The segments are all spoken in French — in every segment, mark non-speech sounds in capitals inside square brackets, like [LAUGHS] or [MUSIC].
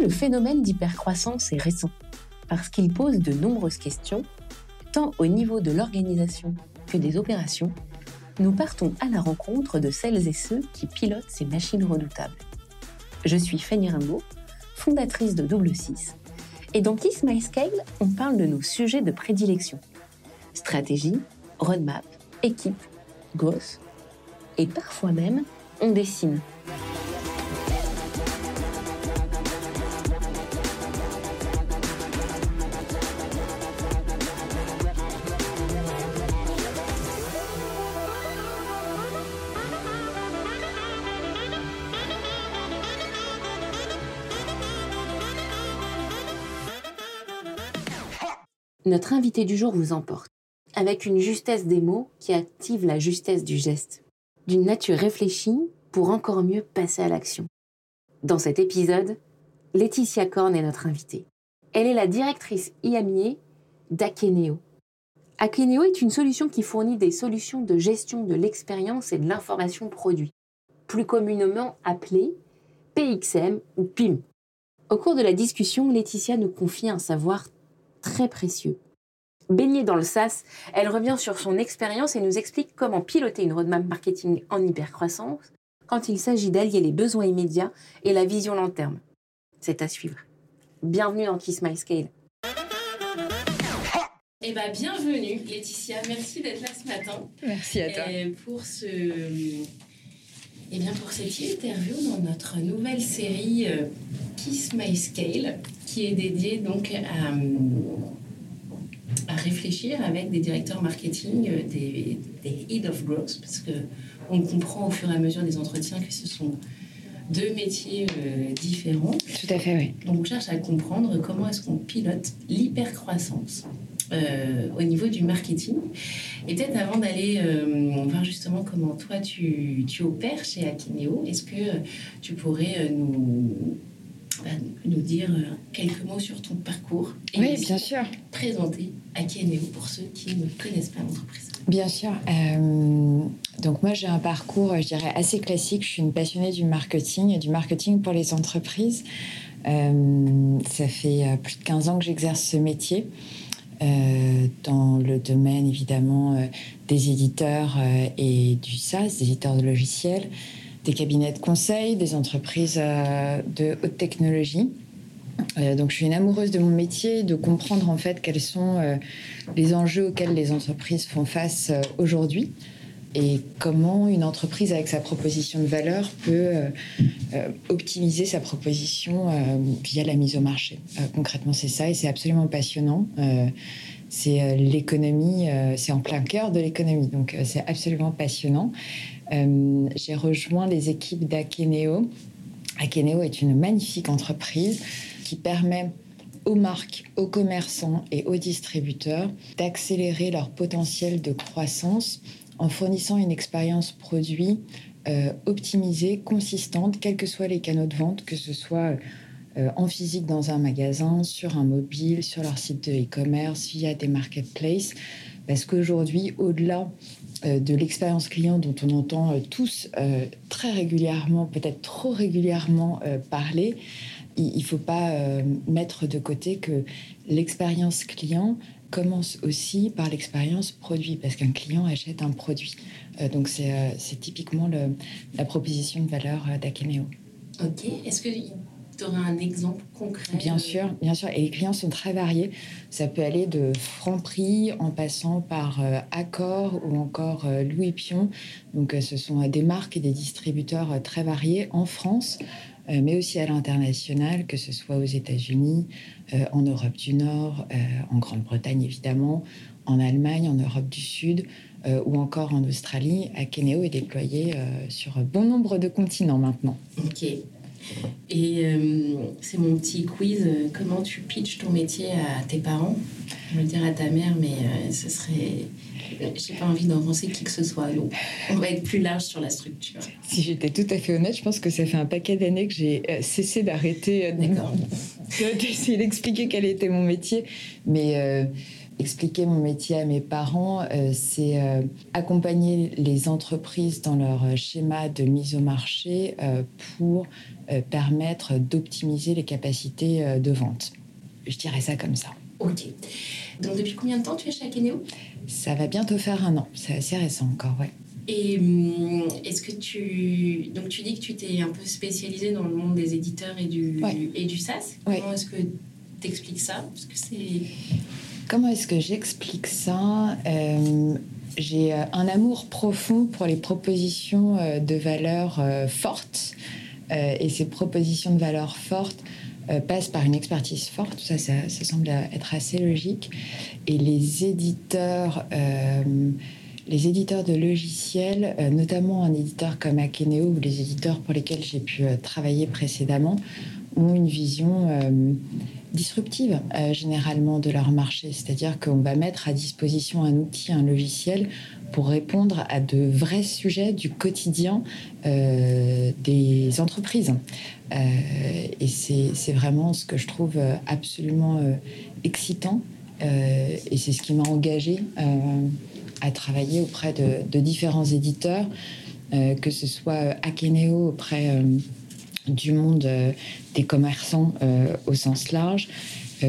Le phénomène d'hypercroissance est récent, parce qu'il pose de nombreuses questions, tant au niveau de l'organisation que des opérations, nous partons à la rencontre de celles et ceux qui pilotent ces machines redoutables. Je suis Fanny Rimbaud, fondatrice de Double 6, et dans Kiss My Scale, on parle de nos sujets de prédilection. Stratégie, roadmap, équipe, growth, et parfois même, on dessine. Notre invité du jour vous emporte, avec une justesse des mots qui active la justesse du geste, d'une nature réfléchie pour encore mieux passer à l'action. Dans cet épisode, Laetitia Korn est notre invitée. Elle est la directrice IAMIE d'Akeneo. Akeneo est une solution qui fournit des solutions de gestion de l'expérience et de l'information produit, plus communément appelée PXM ou PIM. Au cours de la discussion, Laetitia nous confie un savoir très précieux. Baignée dans le SaaS, elle revient sur son expérience et nous explique comment piloter une roadmap marketing en hypercroissance quand il s'agit d'allier les besoins immédiats et la vision long terme. C'est à suivre. Bienvenue dans Kiss My Scale. Eh ben, bienvenue Laetitia, merci d'être là ce matin. Merci à toi. pour ce eh bien pour cette interview dans notre nouvelle série euh, Kiss My Scale, qui est dédiée donc à, à réfléchir avec des directeurs marketing, euh, des, des Head of Growth, parce que on comprend au fur et à mesure des entretiens que ce sont deux métiers euh, différents. Tout à fait, oui. Donc on cherche à comprendre comment est-ce qu'on pilote l'hypercroissance euh, au niveau du marketing. Et peut-être avant d'aller euh, voir justement comment toi tu, tu opères chez Akineo, est-ce que tu pourrais nous, bah, nous dire quelques mots sur ton parcours et Oui, bien sûr. Présenter Akineo pour ceux qui ne connaissent pas l'entreprise. Bien sûr. donc moi j'ai un parcours, je dirais, assez classique. Je suis une passionnée du marketing et du marketing pour les entreprises. ça fait plus de 15 ans que j'exerce ce métier. Euh, dans le domaine évidemment euh, des éditeurs euh, et du SaaS, des éditeurs de logiciels, des cabinets de conseil, des entreprises de haute technologie. donc je suis une amoureuse de mon métier, de comprendre en fait quels sont les enjeux auxquels les entreprises font face aujourd'hui et comment une entreprise avec sa proposition de valeur peut euh, euh, optimiser sa proposition euh, via la mise au marché. concrètement, c'est ça et c'est absolument passionnant. c'est l'économie, c'est en plein cœur de l'économie, donc c'est absolument passionnant. J'ai rejoint les équipes d'Akeneo. Akeneo est une magnifique entreprise qui permet aux marques, aux commerçants et aux distributeurs d'accélérer leur potentiel de croissance en fournissant une expérience produit euh, optimisée, consistante, quels que soient les canaux de vente, que ce soit euh, en physique dans un magasin, sur un mobile, sur leur site de e-commerce, via des marketplaces. Parce qu'aujourd'hui, au-delà euh, de l'expérience client dont on entend tous très régulièrement, peut-être trop régulièrement parler, il ne faut pas mettre de côté que l'expérience client, commence aussi par l'expérience produit, parce qu'un client achète un produit. Euh, donc c'est euh, typiquement la proposition de valeur euh, d'Akeneo. Ok, est-ce que tu aurais un exemple concret Bien sûr, bien sûr. Et les clients sont très variés. Ça peut aller de Franprix en passant par Accor ou encore Louis Pion. Donc ce sont des marques et des distributeurs très variés en France. Euh, mais aussi à l'international, que ce soit aux États-Unis, euh, en Europe du Nord, euh, en Grande-Bretagne évidemment, en Allemagne, en Europe du Sud ou encore en Australie. Akeneo est déployé sur bon nombre de continents maintenant. Ok. Et c'est mon petit quiz. Comment tu pitches ton métier à tes parents? Je vais le dire à ta mère, mais ce serait j'ai pas envie d'avancer qui que ce soit. Donc, on va être plus large sur la structure. Si j'étais tout à fait honnête, je pense que ça fait un paquet d'années que j'ai euh, cessé d'arrêter euh, [LAUGHS] d'essayer d'expliquer quel était mon métier. Mais euh, expliquer mon métier à mes parents, c'est accompagner les entreprises dans leur schéma de mise au marché pour permettre d'optimiser les capacités de vente. Je dirais ça comme ça. Ok. Donc depuis combien de temps tu es chez Akeneo Ça va bientôt faire un an. C'est assez récent encore, ouais. Et hum, est-ce que tu. Donc, tu dis que tu t'es un peu spécialisé dans le monde des éditeurs et du, et du SaaS? Comment est-ce que tu expliques ça? Parce que c'est. Comment est-ce que j'explique ça? Euh, J'ai euh, un amour profond pour les propositions euh, de valeur fortes. Et ces propositions de valeur fortes passent par une expertise forte. Ça, ça, ça, semble être assez logique. Et les éditeurs les éditeurs de logiciels, euh, notamment un éditeur comme Akeneo ou les éditeurs pour lesquels j'ai pu euh, travailler précédemment, ont une vision euh, disruptive généralement de leur marché. C'est-à-dire qu'on va mettre à disposition un outil, un logiciel pour répondre à de vrais sujets du quotidien des entreprises. et c'est vraiment ce que je trouve absolument excitant. et c'est ce qui m'a engagé à travailler auprès de, différents éditeurs, euh, que ce soit Akeneo auprès euh, du monde euh, des commerçants au sens large,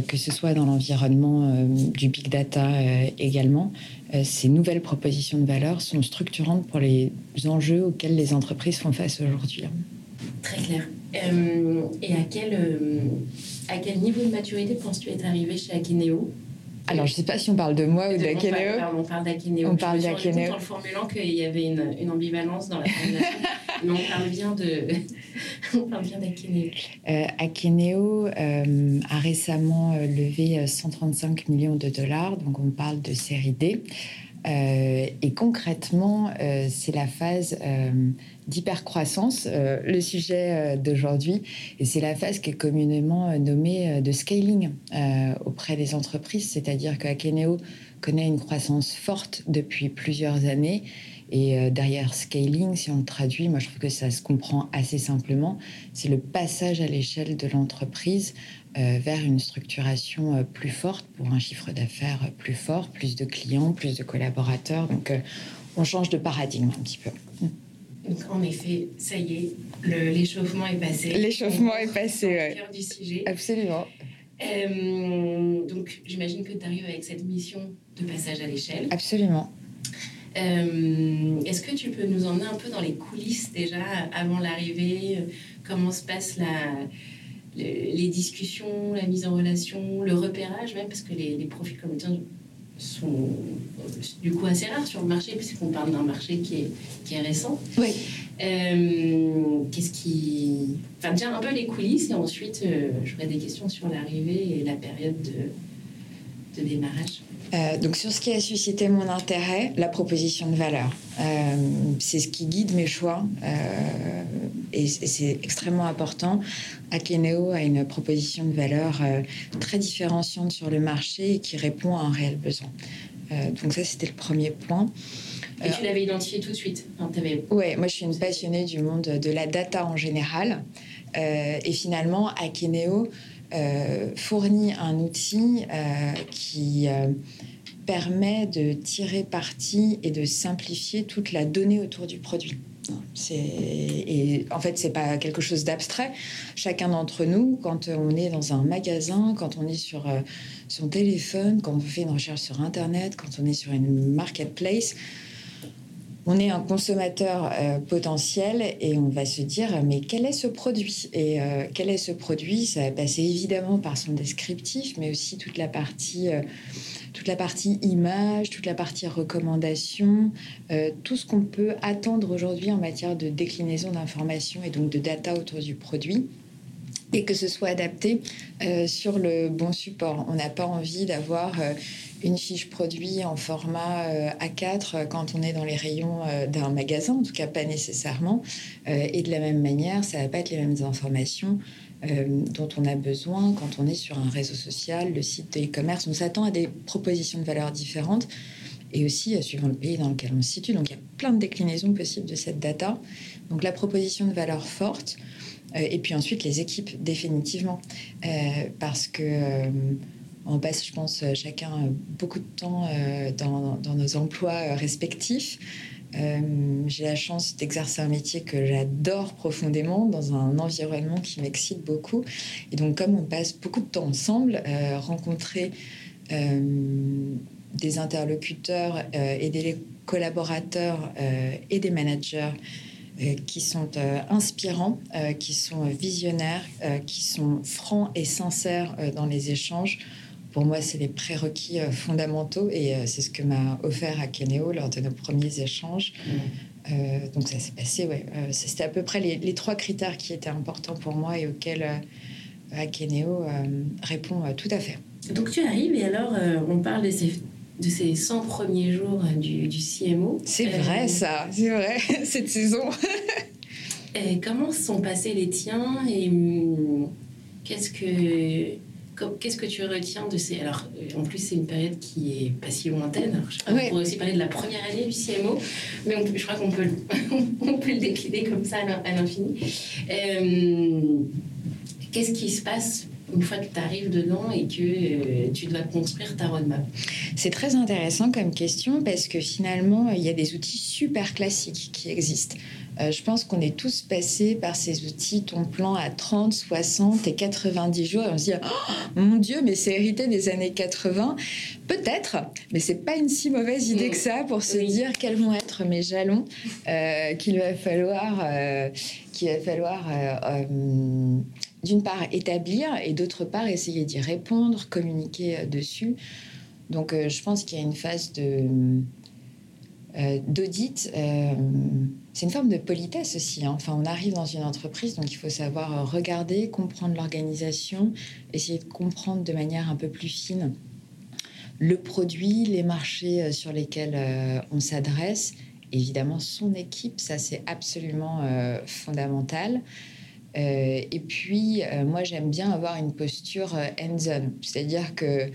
que ce soit dans l'environnement du big data également. ces nouvelles propositions de valeur sont structurantes pour les enjeux auxquels les entreprises font face aujourd'hui. Très clair. et à quel, à quel niveau de maturité penses-tu être arrivé chez Akeneo alors, je ne sais pas si on parle de moi ou d'Akeneo. On parle d'Akeneo. On parle d'Akeneo. en le formulant qu'il y avait une, une, ambivalence dans la formulation. [LAUGHS] Mais on parle bien de. [LAUGHS] on parle bien d'Akeneo. Euh, Akeneo euh, a récemment euh, levé 135 euh, millions de dollars, donc on parle de série D. Euh, et concrètement, c'est la phase euh, d'hypercroissance, le sujet d'aujourd'hui, et c'est la phase qui est communément nommée de scaling auprès des entreprises, c'est-à-dire qu'Akeneo connaît une croissance forte depuis plusieurs années. Et derrière scaling, si on le traduit, moi je trouve que ça se comprend assez simplement, c'est le passage à l'échelle de l'entreprise euh, vers une structuration euh, plus forte pour un chiffre d'affaires plus fort, plus de clients, plus de collaborateurs. Donc, euh, on change de paradigme un petit peu. Donc, en effet, ça y est, l'échauffement est passé. L'échauffement est passé, oui. cœur du sujet. Absolument. donc, j'imagine que tu arrives avec cette mission de passage à l'échelle. Absolument. Est-ce que tu peux nous emmener un peu dans les coulisses déjà avant l'arrivée? Comment se passe la, les, discussions, la mise en relation, le repérage même, parce que les, profils comme le sont euh, du coup assez rares sur le marché, puisqu'on parle d'un marché qui est, qui est récent. Oui. Euh, qu'est-ce qui. Enfin, déjà un peu les coulisses, et ensuite, euh, j'aurais des questions sur l'arrivée et la période de, de démarrage. Euh, donc sur ce qui a suscité mon intérêt, la proposition de valeur. Euh, c'est ce qui guide mes choix euh, et c'est extrêmement important. Akeneo a une proposition de valeur très différenciante sur le marché et qui répond à un réel besoin. donc ça, c'était le premier point. Et tu l'avais identifié tout de suite Oui, moi je suis une passionnée du monde de la data en général. et finalement, Akeneo fournit un outil euh, qui euh, permet de tirer parti et de simplifier toute la donnée autour du produit. Et en fait, c'est pas quelque chose d'abstrait. Chacun d'entre nous, quand on est dans un magasin, quand on est sur son téléphone, quand on fait une recherche sur Internet, quand on est sur une marketplace, on est un consommateur euh, potentiel et on va se dire mais quel est ce produit? Et euh, quel est ce produit? Ça va passer évidemment par son descriptif, mais aussi toute la partie, euh, toute la partie image, toute la partie recommandation, tout ce qu'on peut attendre aujourd'hui en matière de déclinaison d'informations et donc de data autour du produit et que ce soit adapté sur le bon support. On n'a pas envie d'avoir une fiche produit en format euh, A4 quand on est dans les rayons euh, d'un magasin, en tout cas pas nécessairement. Euh, et de la même manière, ça va pas être les mêmes informations dont on a besoin quand on est sur un réseau social, le site de e-commerce. On s'attend à des propositions de valeur différentes et aussi suivant le pays dans lequel on se situe. Donc il y a plein de déclinaisons possibles de cette data. Donc la proposition de valeur forte et puis ensuite les équipes définitivement parce que on passe, je pense, chacun beaucoup de temps dans, dans, nos emplois respectifs. J'ai la chance d'exercer un métier que j'adore profondément dans un environnement qui m'excite beaucoup. Et donc, comme on passe beaucoup de temps ensemble, rencontrer des interlocuteurs et des collaborateurs et des managers euh, qui sont euh, inspirants, euh, qui sont visionnaires, qui sont francs et sincères dans les échanges. Pour moi, c'est les prérequis fondamentaux et c'est ce que m'a offert Akeneo lors de nos premiers échanges. Mmh. donc ça s'est passé, ouais. C'était à peu près les, trois critères qui étaient importants pour moi et auxquels Akeneo répond tout à fait. Donc tu arrives et alors on parle de ces de ces 100 premiers jours du, du CMO. C'est vrai euh, ça, c'est vrai, [LAUGHS] cette saison. [LAUGHS] et comment sont passés les tiens et hum, qu'est-ce que qu'est-ce que tu retiens de ces alors en plus c'est une période qui est pas si lointaine. Je crois on pourrait aussi parler de la première année du CMO mais je crois qu'on peut [LAUGHS] on peut le décliner comme ça à l'infini. Euh, qu'est-ce qui se passe une fois que tu arrives dedans et que euh, tu dois construire ta roadmap C'est très intéressant comme question parce que finalement, il y a des outils super classiques qui existent. Euh, je pense qu'on est tous passés par ces outils, ton plan à 30, 60 et 90 jours, et on se dit oh, mon Dieu, mais c'est hérité des années 80. Peut-être, mais c'est pas une si mauvaise idée que ça pour se dire quels vont être mes jalons euh, qu'il va falloir, qu'il va falloir d'une part établir et d'autre part essayer d'y répondre, communiquer euh, dessus. Donc euh, je pense qu'il y a une phase de euh, d'audit. c'est une forme de politesse aussi. Hein. Enfin, on arrive dans une entreprise, donc il faut savoir regarder, comprendre l'organisation, essayer de comprendre de manière un peu plus fine le produit, les marchés sur lesquels on s'adresse. Évidemment, son équipe, ça c'est absolument fondamental. Euh, et puis, euh, moi, j'aime bien avoir une posture euh, hands-on, c'est-à-dire que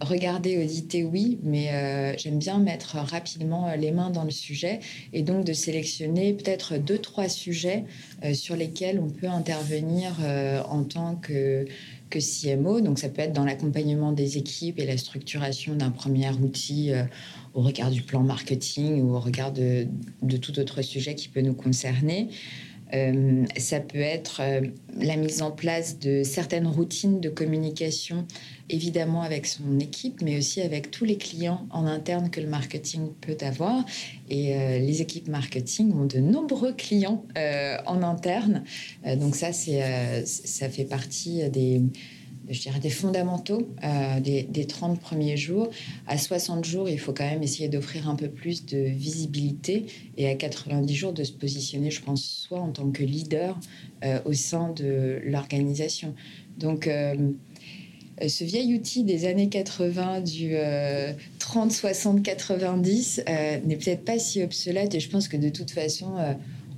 regarder, auditer, oui, mais j'aime bien mettre rapidement les mains dans le sujet et donc de sélectionner peut-être deux, trois sujets sur lesquels on peut intervenir en tant que, que CMO. Donc, ça peut être dans l'accompagnement des équipes et la structuration d'un premier outil au regard du plan marketing ou au regard de tout autre sujet qui peut nous concerner. Euh, ça peut être euh, la mise en place de certaines routines de communication, évidemment avec son équipe, mais aussi avec tous les clients en interne que le marketing peut avoir. Et euh, les équipes marketing ont de nombreux clients en interne. donc ça, ça fait partie des je dirais, des fondamentaux euh, des, des, 30 premiers jours. À 60 jours, il faut quand même essayer d'offrir un peu plus de visibilité et à 90 jours de se positionner, je pense, soit en tant que leader euh, au sein de l'organisation. Donc, euh, ce vieil outil des années 80 du 30, 60, 90 n'est peut-être pas si obsolète et je pense que de toute façon,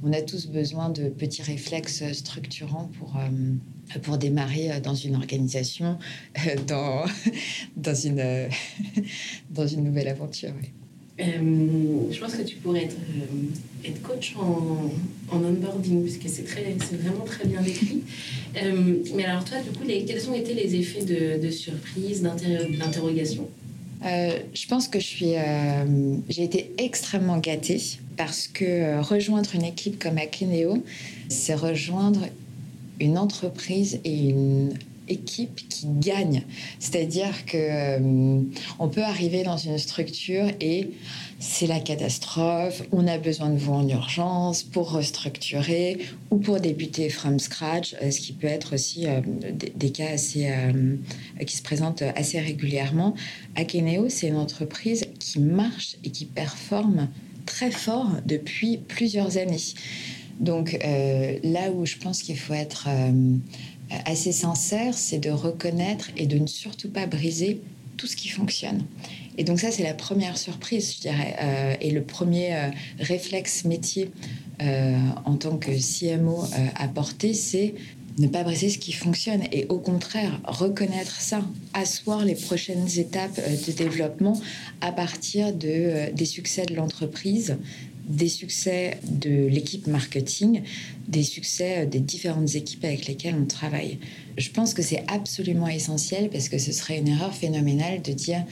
on a tous besoin de petits réflexes structurants pour pour démarrer euh, dans une organisation, euh, dans, [LAUGHS] dans, une, euh, [LAUGHS] dans une nouvelle aventure. je pense que tu pourrais être, être coach en, en onboarding, puisque c'est, très, c'est vraiment très bien décrit. mais alors toi, du coup, les, quels ont été les effets de, de surprise, d'interrogation? Je pense que je suis, j'ai été extrêmement gâtée parce que rejoindre une équipe comme Akineo, c'est rejoindre une entreprise et une équipe qui gagne. C'est-à-dire que euh, on peut arriver dans une structure et c'est la catastrophe, on a besoin de vous en urgence pour restructurer ou pour débuter from scratch, euh, ce qui peut être aussi euh, des, cas assez, qui se présentent assez régulièrement. Akeneo, c'est une entreprise qui marche et qui performe très fort depuis plusieurs années. Donc euh, là où je pense qu'il faut être euh, assez sincère, c'est de reconnaître et de ne surtout pas briser tout ce qui fonctionne. Et donc ça, c'est la première surprise, je dirais, euh, et le premier réflexe métier en tant que CMO à porter, c'est ne pas briser ce qui fonctionne et au contraire reconnaître ça, asseoir les prochaines étapes de développement à partir de, des succès de l'entreprise des succès de l'équipe marketing, des succès des différentes équipes avec lesquelles on travaille. Je pense que c'est absolument essentiel parce que ce serait une erreur phénoménale de dire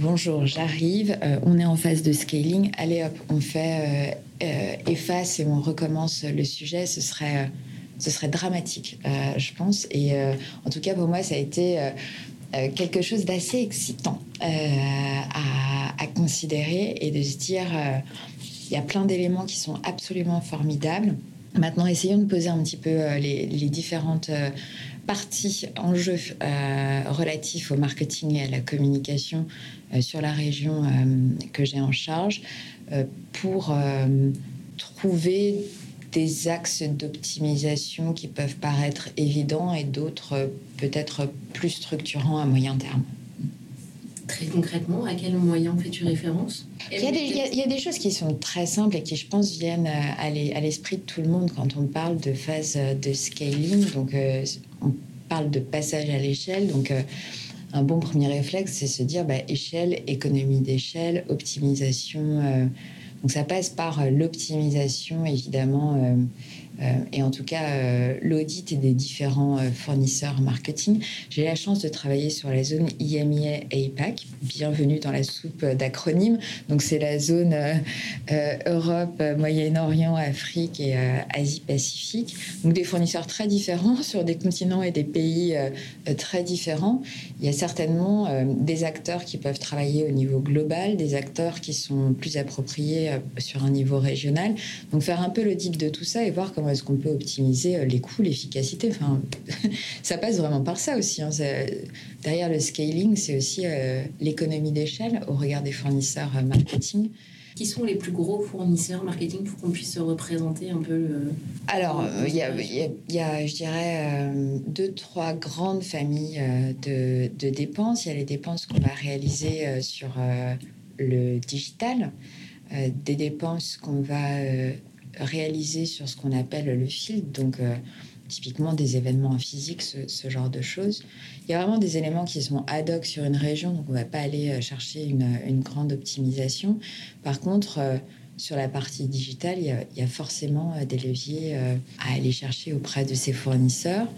bonjour, j'arrive, euh, on est en phase de scaling, allez hop, on fait euh, euh, efface et on recommence le sujet, ce serait, ce serait dramatique, je pense. Et en tout cas, pour moi, ça a été quelque chose d'assez excitant à, à, considérer et de se dire, il y a plein d'éléments qui sont absolument formidables. Maintenant, essayons de poser un petit peu les, les différentes parties en jeu relatifs au marketing et à la communication euh, sur la région euh, que j'ai en charge euh, pour trouver des axes d'optimisation qui peuvent paraître évidents et d'autres peut-être plus structurants à moyen terme. Très concrètement, à quel moyen fais-tu référence il y, a des, choses qui sont très simples et qui, je pense, viennent à l'esprit de tout le monde quand on parle de phase de scaling. Donc, on parle de passage à l'échelle. Donc, un bon premier réflexe, c'est se dire bah, échelle, économie d'échelle, optimisation. Euh, donc ça passe par euh, l'optimisation, évidemment, euh, euh, et en tout cas euh, l'audit des différents euh, fournisseurs marketing. J'ai la chance de travailler sur la zone IMIA APAC. Bienvenue dans la soupe d'acronymes. Donc c'est la zone Europe, Moyen-Orient, Afrique et Asie-Pacifique. Donc des fournisseurs très différents [LAUGHS] sur des continents et des pays très différents. Il y a certainement des acteurs qui peuvent travailler au niveau global, des acteurs qui sont plus appropriés sur un niveau régional. Donc faire un peu l'audit de tout ça et voir comment est-ce qu'on peut optimiser euh, les coûts, l'efficacité. Enfin, [LAUGHS] ça passe vraiment par ça aussi. Hein. Derrière le scaling, c'est aussi euh, l'économie d'échelle au regard des fournisseurs euh, marketing. Qui sont les plus gros fournisseurs marketing pour qu'on puisse se représenter un peu Alors, il y, a, je dirais, deux, trois grandes familles de, de, dépenses. Il y a les dépenses qu'on va réaliser sur le digital, des dépenses qu'on va réalisé sur ce qu'on appelle le field, donc euh, typiquement des événements physiques, ce, ce, genre de choses. Il y a vraiment des éléments qui sont ad hoc sur une région, donc on ne va pas aller euh, chercher une, grande optimisation. Par contre, euh, sur la partie digitale, il y, a, forcément des leviers à aller chercher auprès de ces fournisseurs.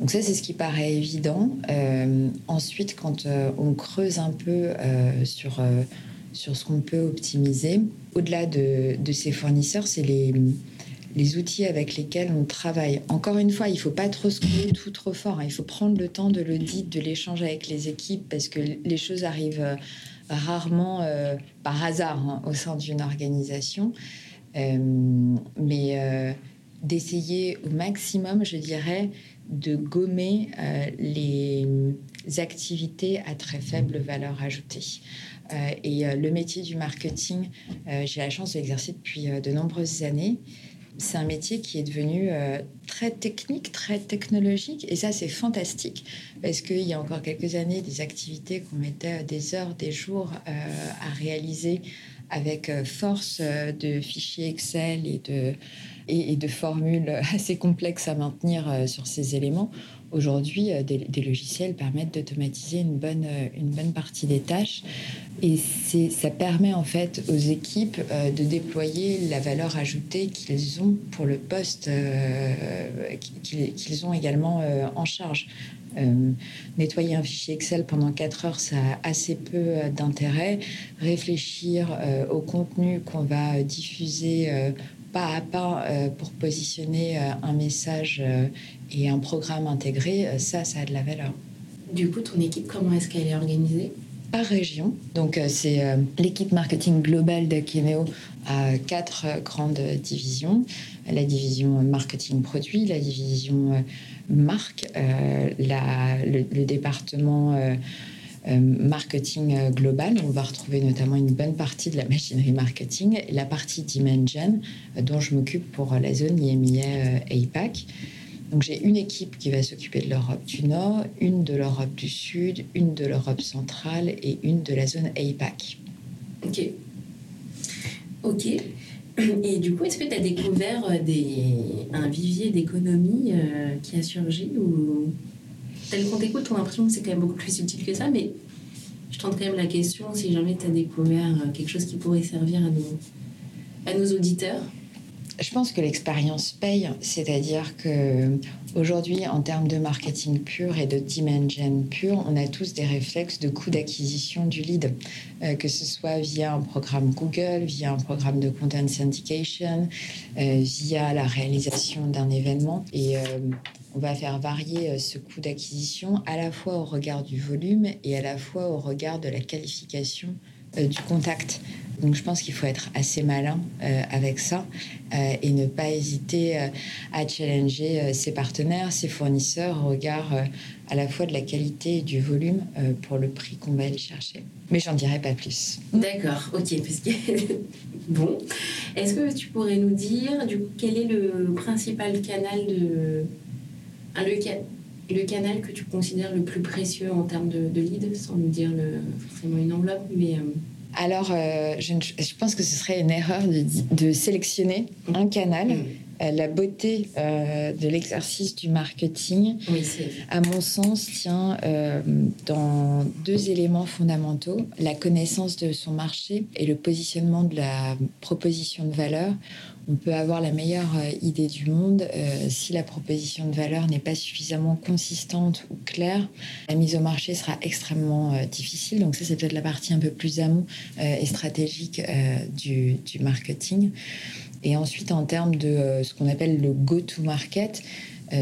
Donc ça, c'est ce qui paraît évident. Ensuite, quand on creuse un peu sur sur ce qu'on peut optimiser. Au-delà de, ces fournisseurs, c'est les, les outils avec lesquels on travaille. Encore une fois, il ne faut pas trop scroller tout trop fort. Hein. Il faut prendre le temps de l'audit, de l'échange avec les équipes, parce que les choses arrivent euh, rarement euh, par hasard hein, au sein d'une organisation. Euh, mais d'essayer au maximum, je dirais, de gommer les activités à très faible valeur ajoutée. Euh, et euh, le métier du marketing, euh, j'ai la chance de l'exercer depuis de nombreuses années c'est un métier qui est devenu très technique, très technologique. Et ça, c'est fantastique parce qu'il y a encore quelques années, des activités qu'on mettait des heures, des jours à réaliser avec force de fichiers Excel et de, et, de formules [LAUGHS] assez complexes à maintenir sur ces éléments. Aujourd'hui, des, des, logiciels permettent d'automatiser une bonne, une bonne partie des tâches. Et ça permet en fait aux équipes euh, de déployer la valeur ajoutée qu'ils ont pour le poste euh, qu'ils ont également euh, en charge. nettoyer un fichier Excel pendant 4 heures, ça a assez peu d'intérêt. Réfléchir au contenu qu'on va diffuser pas à pas pour positionner un message et un programme intégré, ça, ça a de la valeur. Du coup, ton équipe, comment est-ce qu'elle est organisée? Par région. Donc, euh, c'est euh, l'équipe marketing globale d'Akeneo a quatre euh, grandes divisions. La division marketing produit, la division marque, la, le, département marketing global. On va retrouver notamment une bonne partie de la machinerie marketing, et la partie Dimension, dont je m'occupe pour la zone IMIA APAC. Donc j'ai une équipe qui va s'occuper de l'Europe du Nord, une de l'Europe du Sud, une de l'Europe centrale et une de la zone APAC. Ok. Ok. Et du coup, est-ce que tu as découvert euh, un vivier d'économie euh, qui a surgi ou? Tel qu'on t'écoute, on a l'impression que c'est quand même beaucoup plus subtil que ça, mais je tente quand même la question si jamais tu as découvert euh, quelque chose qui pourrait servir à nos, à nos auditeurs je pense que l'expérience paye, c'est-à-dire que aujourd'hui, en termes de marketing pur et de dimension pur, on a tous des réflexes de coût d'acquisition du lead, euh, que ce soit via un programme Google, via un programme de content syndication, euh, via la réalisation d'un événement. Et euh, on va faire varier ce coût d'acquisition à la fois au regard du volume et à la fois au regard de la qualification du contact. Donc je pense qu'il faut être assez malin euh, avec ça euh, et ne pas hésiter euh, à challenger ses partenaires, ses fournisseurs au regard à la fois de la qualité et du volume pour le prix qu'on va aller chercher. Mais j'en dirai pas plus. D'accord, ok. [LAUGHS] Bon, est-ce que tu pourrais nous dire du quel est le principal canal de le, le canal que tu considères le plus précieux en termes de, de lead, sans nous dire le, forcément une enveloppe, mais alors, euh, je, pense que ce serait une erreur de, sélectionner un canal. Mm. Euh, la beauté euh, de l'exercice du marketing, à mon sens, tient dans deux éléments fondamentaux la connaissance de son marché et le positionnement de la proposition de valeur on peut avoir la meilleure euh, idée du monde. Euh, si la proposition de valeur n'est pas suffisamment consistante ou claire, la mise au marché sera extrêmement euh, difficile. Donc ça, c'est peut-être la partie un peu plus amont et stratégique du, marketing. Et ensuite, en termes de ce qu'on appelle le go-to-market,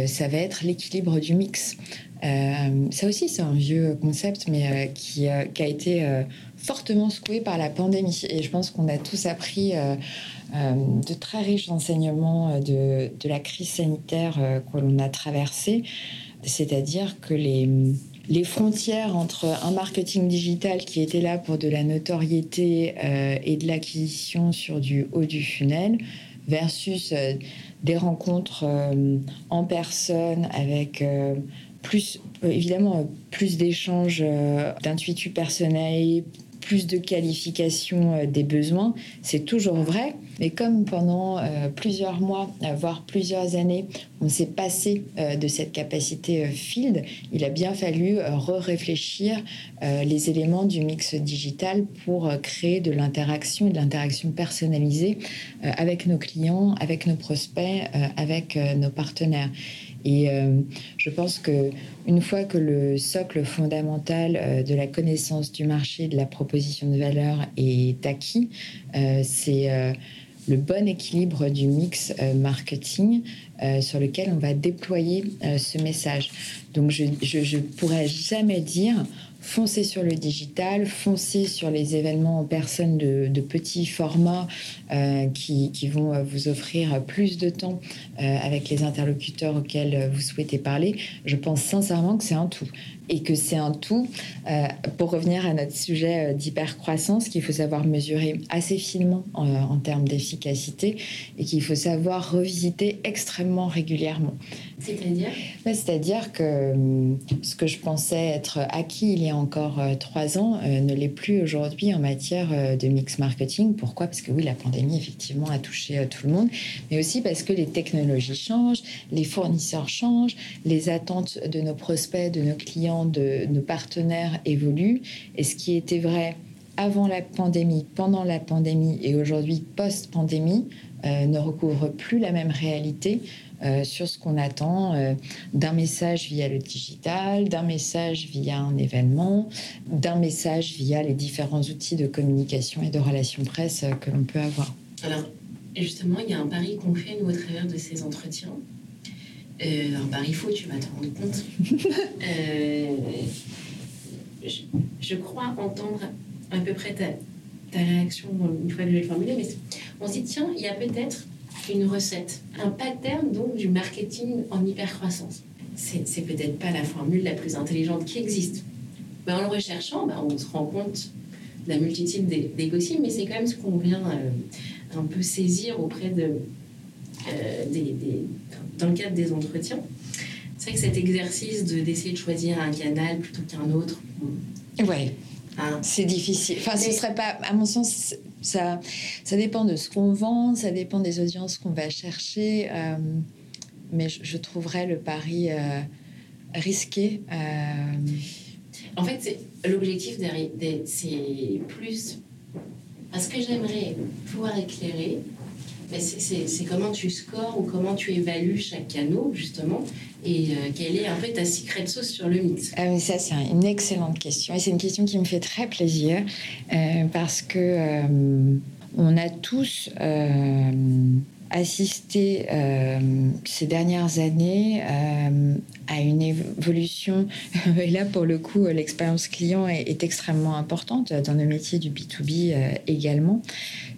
ça va être l'équilibre du mix. ça aussi, c'est un vieux concept, mais qui, a été fortement secoué par la pandémie. Et je pense qu'on a tous appris euh, de très riches enseignements euh, de, de la crise sanitaire euh, que l'on a traversée, c'est-à-dire que les, les frontières entre un marketing digital qui était là pour de la notoriété et de l'acquisition sur du haut du funnel versus des rencontres en personne avec plus évidemment plus d'échanges d'intuitu personnel plus de qualification euh, des besoins, c'est toujours vrai. Mais comme pendant euh, plusieurs mois, euh, voire plusieurs années, on s'est passé de cette capacité field, il a bien fallu re-réfléchir les éléments du mix digital pour créer de l'interaction et de l'interaction personnalisée avec nos clients, avec nos prospects, avec nos partenaires. Et euh, je pense que une fois que le socle fondamental euh, de la connaissance du marché, de la proposition de valeur est acquis, euh, c'est le bon équilibre du mix marketing sur lequel on va déployer ce message. Donc je ne pourrais jamais dire foncez sur le digital, foncez sur les événements en personne de, petits formats euh, qui, vont euh, vous offrir plus de temps euh, avec les interlocuteurs auxquels vous souhaitez parler. Je pense sincèrement que c'est un tout et que c'est un tout. pour revenir à notre sujet d'hypercroissance, qu'il faut savoir mesurer assez finement en termes d'efficacité et qu'il faut savoir revisiter extrêmement régulièrement. C'est-à-dire C'est-à-dire que hum, ce que je pensais être acquis il y a encore euh, trois ans euh, ne l'est plus aujourd'hui en matière euh, de mix marketing. Pourquoi? Parce que oui, la pandémie effectivement a touché tout le monde, mais aussi parce que les technologies changent, les fournisseurs changent, les attentes de nos prospects, de nos clients, de nos partenaires évoluent. Et ce qui était vrai avant la pandémie, pendant la pandémie et aujourd'hui post-pandémie ne recouvre plus la même réalité euh, sur ce qu'on attend euh, d'un message via le digital, d'un message via un événement, d'un message via les différents outils de communication et de relations presse euh, que l'on peut avoir. Alors, justement, il y a un pari qu'on fait, nous, au travers de ces entretiens. un pari faux, tu vas te rendre compte. [LAUGHS] je, crois entendre à peu près ta, ta réaction une fois que je vais le formuler, mais on se dit, tiens, il y a peut-être une recette, un pattern donc du marketing en hypercroissance. C'est, c'est peut-être pas la formule la plus intelligente qui existe. Mais en le recherchant, bah, on se rend compte de la multitude des, possibles, mais c'est quand même ce qu'on vient euh, un peu saisir auprès de, euh, des, dans le cadre des entretiens. C'est vrai que cet exercice de, d'essayer de choisir un canal plutôt qu'un autre. Ouais. Hein? c'est difficile. Enfin, ce serait pas, à mon sens, ça, ça dépend de ce qu'on vend, ça dépend des audiences qu'on va chercher. Euh, mais je, trouverais le pari euh, risqué. Euh. En fait, l'objectif, c'est plus ce que j'aimerais pouvoir éclairer, c'est comment tu scores ou comment tu évalues chaque canot, justement, et euh, quelle est un peu ta secret sauce sur le mix ah, mais Ça, c'est une excellente question. Et c'est une question qui me fait très plaisir euh, parce que euh, on a tous assisté ces dernières années à une évolution. [LAUGHS] Et là, pour le coup, l'expérience client est, extrêmement importante dans le métier du B2B également.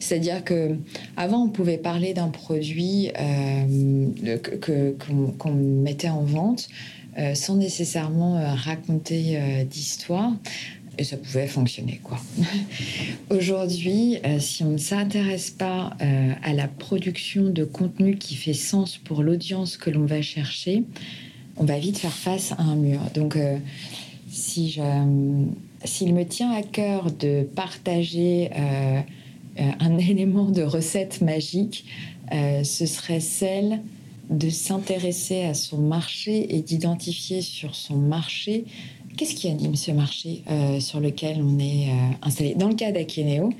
C'est-à-dire que avant, on pouvait parler d'un produit qu'on mettait en vente euh, sans nécessairement euh, raconter euh, d'histoire. Et ça pouvait fonctionner, quoi. [LAUGHS] Aujourd'hui, si on ne s'intéresse pas à la production de contenu qui fait sens pour l'audience que l'on va chercher, on va vite faire face à un mur. Donc, si je, s'il me tient à cœur de partager un [LAUGHS] élément de recette magique, ce serait celle de s'intéresser à son marché et d'identifier sur son marché qu'est-ce qui anime ce marché euh, sur lequel on est euh, installé? Dans le cas d'Akeneo,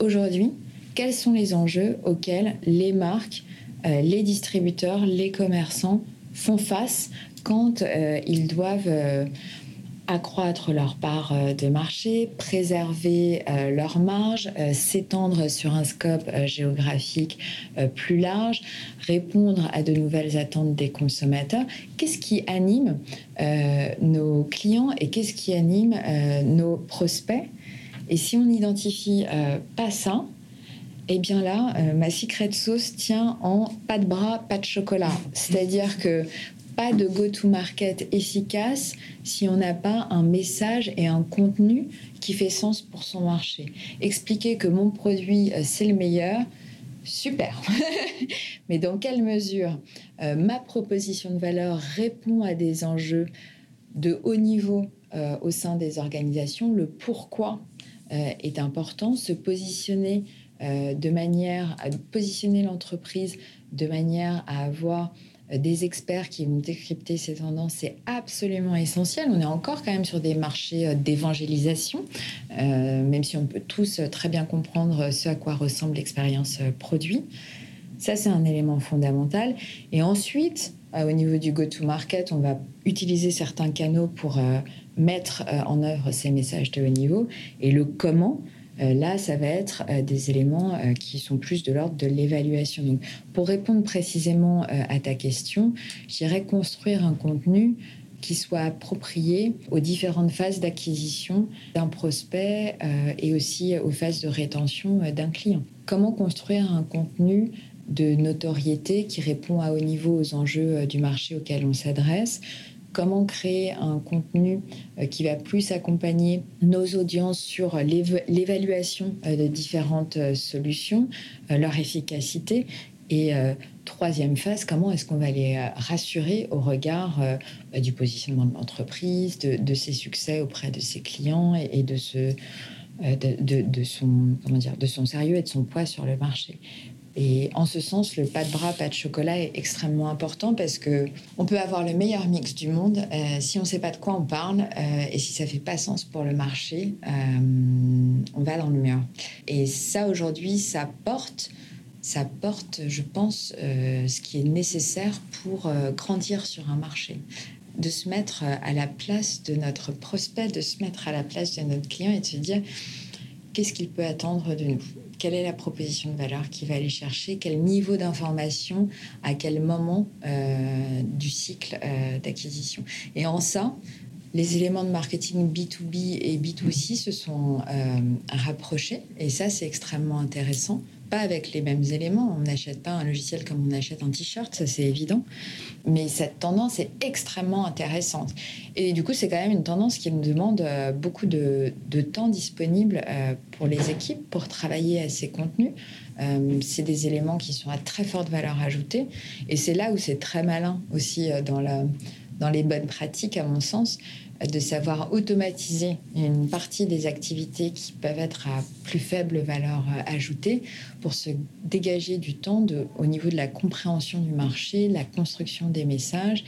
aujourd'hui, quels sont les enjeux auxquels les marques, euh, les distributeurs, les commerçants font face quand ils doivent accroître leur part euh, de marché, préserver euh, leur marge, euh, s'étendre sur un scope géographique plus large, répondre à de nouvelles attentes des consommateurs. Qu'est-ce qui anime nos clients et qu'est-ce qui anime nos prospects? Et si on n'identifie pas ça, eh bien là, ma secret sauce tient en pas de bras, pas de chocolat. C'est-à-dire que pas de go-to-market efficace si on n'a pas un message et un contenu qui fait sens pour son marché. Expliquer que mon produit, euh, c'est le meilleur, super. [LAUGHS] Mais dans quelle mesure euh, ma proposition de valeur répond à des enjeux de haut niveau euh, au sein des organisations, le pourquoi est important, se positionner de manière à positionner l'entreprise de manière à avoir des experts qui vont décrypter ces tendances, c'est absolument essentiel. On est encore quand même sur des marchés euh, d'évangélisation, euh, même si on peut tous très bien comprendre ce à quoi ressemble l'expérience produit. Ça, c'est un élément fondamental. Et ensuite, au niveau du go-to-market, on va utiliser certains canaux pour mettre en œuvre ces messages de haut niveau. Et le comment, euh, là, ça va être euh, des éléments euh, qui sont plus de l'ordre de l'évaluation. Donc, pour répondre précisément à ta question, j'irais construire un contenu qui soit approprié aux différentes phases d'acquisition d'un prospect et aussi aux phases de rétention d'un client. Comment construire un contenu de notoriété qui répond à haut niveau aux enjeux du marché auquel on s'adresse comment créer un contenu euh, qui va plus accompagner nos audiences sur l'évaluation euh, de différentes euh, solutions, leur efficacité. Et troisième phase, comment est-ce qu'on va les rassurer au regard du positionnement de l'entreprise, de, ses succès auprès de ses clients et, de, son sérieux et de son poids sur le marché. Et en ce sens, le pas de bras, pas de chocolat est extrêmement important parce que on peut avoir le meilleur mix du monde euh, si on ne sait pas de quoi on parle euh, et si ça fait pas sens pour le marché, euh, on va dans le mur. Et ça aujourd'hui, ça porte, ça porte, je pense, ce qui est nécessaire pour grandir sur un marché de se mettre à la place de notre prospect, de se mettre à la place de notre client et de se dire qu'est-ce qu'il peut attendre de nous? Quelle est la proposition de valeur qu'il va aller chercher, quel niveau d'information, à quel moment euh, du cycle euh, d'acquisition. Et en ça, les éléments de marketing B2B et B2C se sont euh, rapprochés, et ça c'est extrêmement intéressant avec les mêmes éléments. On n'achète pas un logiciel comme on achète un t-shirt, ça c'est évident. Mais cette tendance est extrêmement intéressante. Et du coup, c'est quand même une tendance qui nous demande euh, beaucoup de, temps disponible euh, pour les équipes pour travailler à ces contenus. Euh, c'est des éléments qui sont à très forte valeur ajoutée. Et c'est là où c'est très malin aussi dans, la, dans les bonnes pratiques, à mon sens, de savoir automatiser une partie des activités qui peuvent être à plus faible valeur ajoutée pour se dégager du temps au niveau de la compréhension du marché, la construction des messages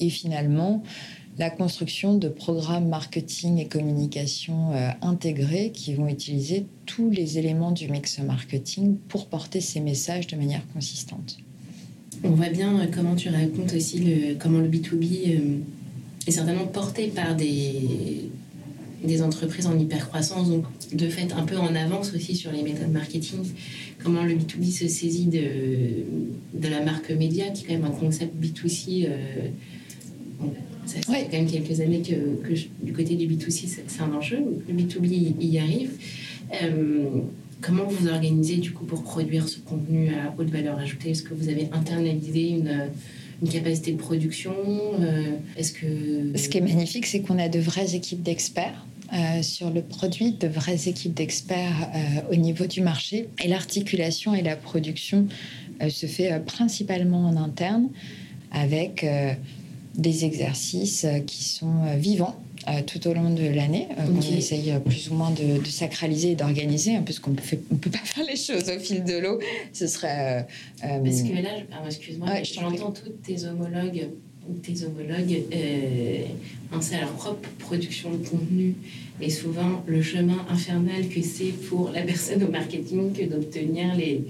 et finalement la construction de programmes marketing et communication euh, intégrés qui vont utiliser tous les éléments du mix marketing pour porter ces messages de manière consistante. On voit bien comment tu racontes aussi le, comment le B2B est certainement porté par des, des entreprises en hyper-croissance, donc de fait un peu en avance aussi sur les méthodes marketing, comment le B2B se saisit de, de la marque média, qui est quand même un concept B2C. Euh, ça fait quand même quelques années que, que du côté du B2C, c'est un enjeu. Le B2B y arrive. Euh, comment vous organisez du coup pour produire ce contenu à haute valeur ajoutée? Est-ce que vous avez internalisé une une capacité de production? Euh, Est-ce que ce qui est magnifique, c'est qu'on a de vraies équipes d'experts euh, sur le produit, de vraies équipes d'experts euh, au niveau du marché. Et l'articulation et la production se fait principalement en interne avec des exercices qui sont vivants. Tout au long de l'année, on essaye plus ou moins de, sacraliser et d'organiser, hein, parce qu'on ne peut pas [LAUGHS] faire les choses au fil de l'eau. Ce serait. parce que là, excuse-moi, j'entends toutes tes homologues tes homologues euh, penser à leur propre production de contenu et souvent le chemin infernal que c'est pour la personne au marketing que d'obtenir les,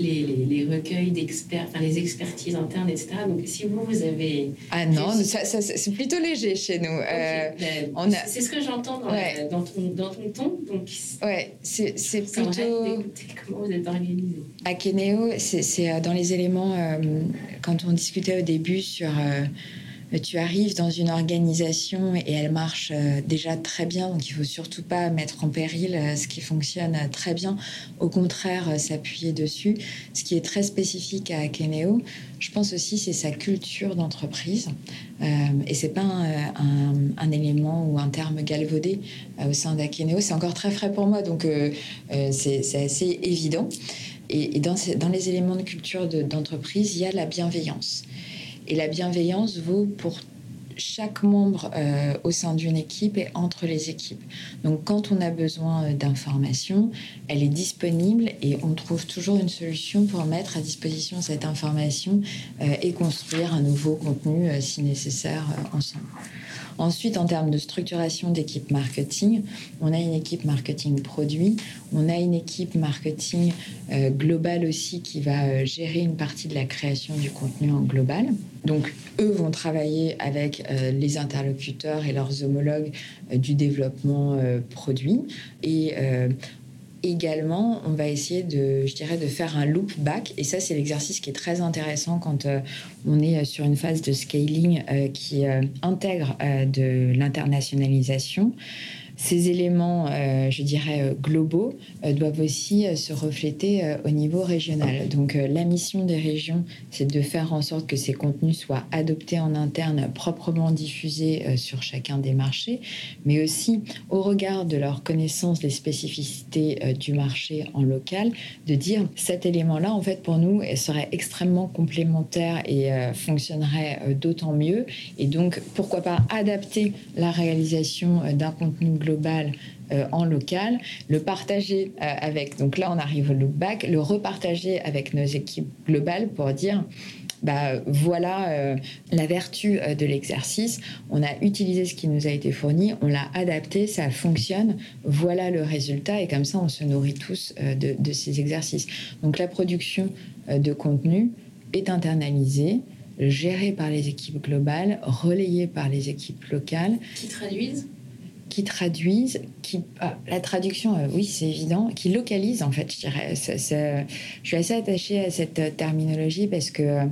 les, les, recueils d'experts, enfin les expertises internes, etc. Donc si vous, vous avez... Ah non, ça, c'est plutôt léger chez nous. Euh, ben, a... C'est ce que j'entends dans, dans, ton, dans ton ton. Donc, ouais, c'est plutôt... [LAUGHS] Comment vous êtes organisé À Kenéo, c'est euh, dans les éléments, euh, quand on discutait au début sur tu arrives dans une organisation et elle marche euh, déjà très bien, donc il faut surtout pas mettre en péril euh, ce qui fonctionne euh, très bien. Au contraire, s'appuyer dessus. Ce qui est très spécifique à Akeneo, je pense aussi, c'est sa culture d'entreprise. et c'est pas un, élément ou un terme galvaudé au sein d'Akeneo. C'est encore très frais pour moi, donc c'est assez évident. Et, dans, les éléments de culture d'entreprise, il y a la bienveillance. Et la bienveillance vaut pour chaque membre euh, au sein d'une équipe et entre les équipes. Donc quand on a besoin euh, d'informations, elle est disponible et on trouve toujours une solution pour mettre à disposition cette information euh, et construire un nouveau contenu si nécessaire ensemble. Ensuite, en termes de structuration d'équipe marketing, on a une équipe marketing produit, on a une équipe marketing euh, globale aussi qui va euh, gérer une partie de la création du contenu en global. Donc, eux vont travailler avec euh, les interlocuteurs et leurs homologues du développement produit. Et également, on va essayer de, je dirais, de faire un loop back. Et ça, c'est l'exercice qui est très intéressant quand euh, on est sur une phase de scaling euh, qui euh, intègre de l'internationalisation. Ces éléments, euh, je dirais, euh, globaux euh, doivent aussi se refléter au niveau régional. Donc la mission des régions, c'est de faire en sorte que ces contenus soient adoptés en interne, proprement diffusés sur chacun des marchés, mais aussi au regard de leur connaissance des spécificités du marché en local, de dire cet élément-là, en fait, pour nous, serait extrêmement complémentaire et fonctionnerait d'autant mieux. Et donc, pourquoi pas adapter la réalisation d'un contenu global global euh, en local, le partager euh, avec, donc là on arrive au look back, le repartager avec nos équipes globales pour dire, bah, voilà euh, la vertu de l'exercice. On a utilisé ce qui nous a été fourni, on l'a adapté, ça fonctionne. Voilà le résultat et comme ça on se nourrit tous de, de, ces exercices. Donc la production de contenu est internalisée, gérée par les équipes globales, relayée par les équipes locales. Qui traduisent qui traduisent, qui ah, la traduction, euh, oui, c'est évident, qui localisent en fait. Je dirais, je suis assez attachée à cette euh, terminologie parce que euh,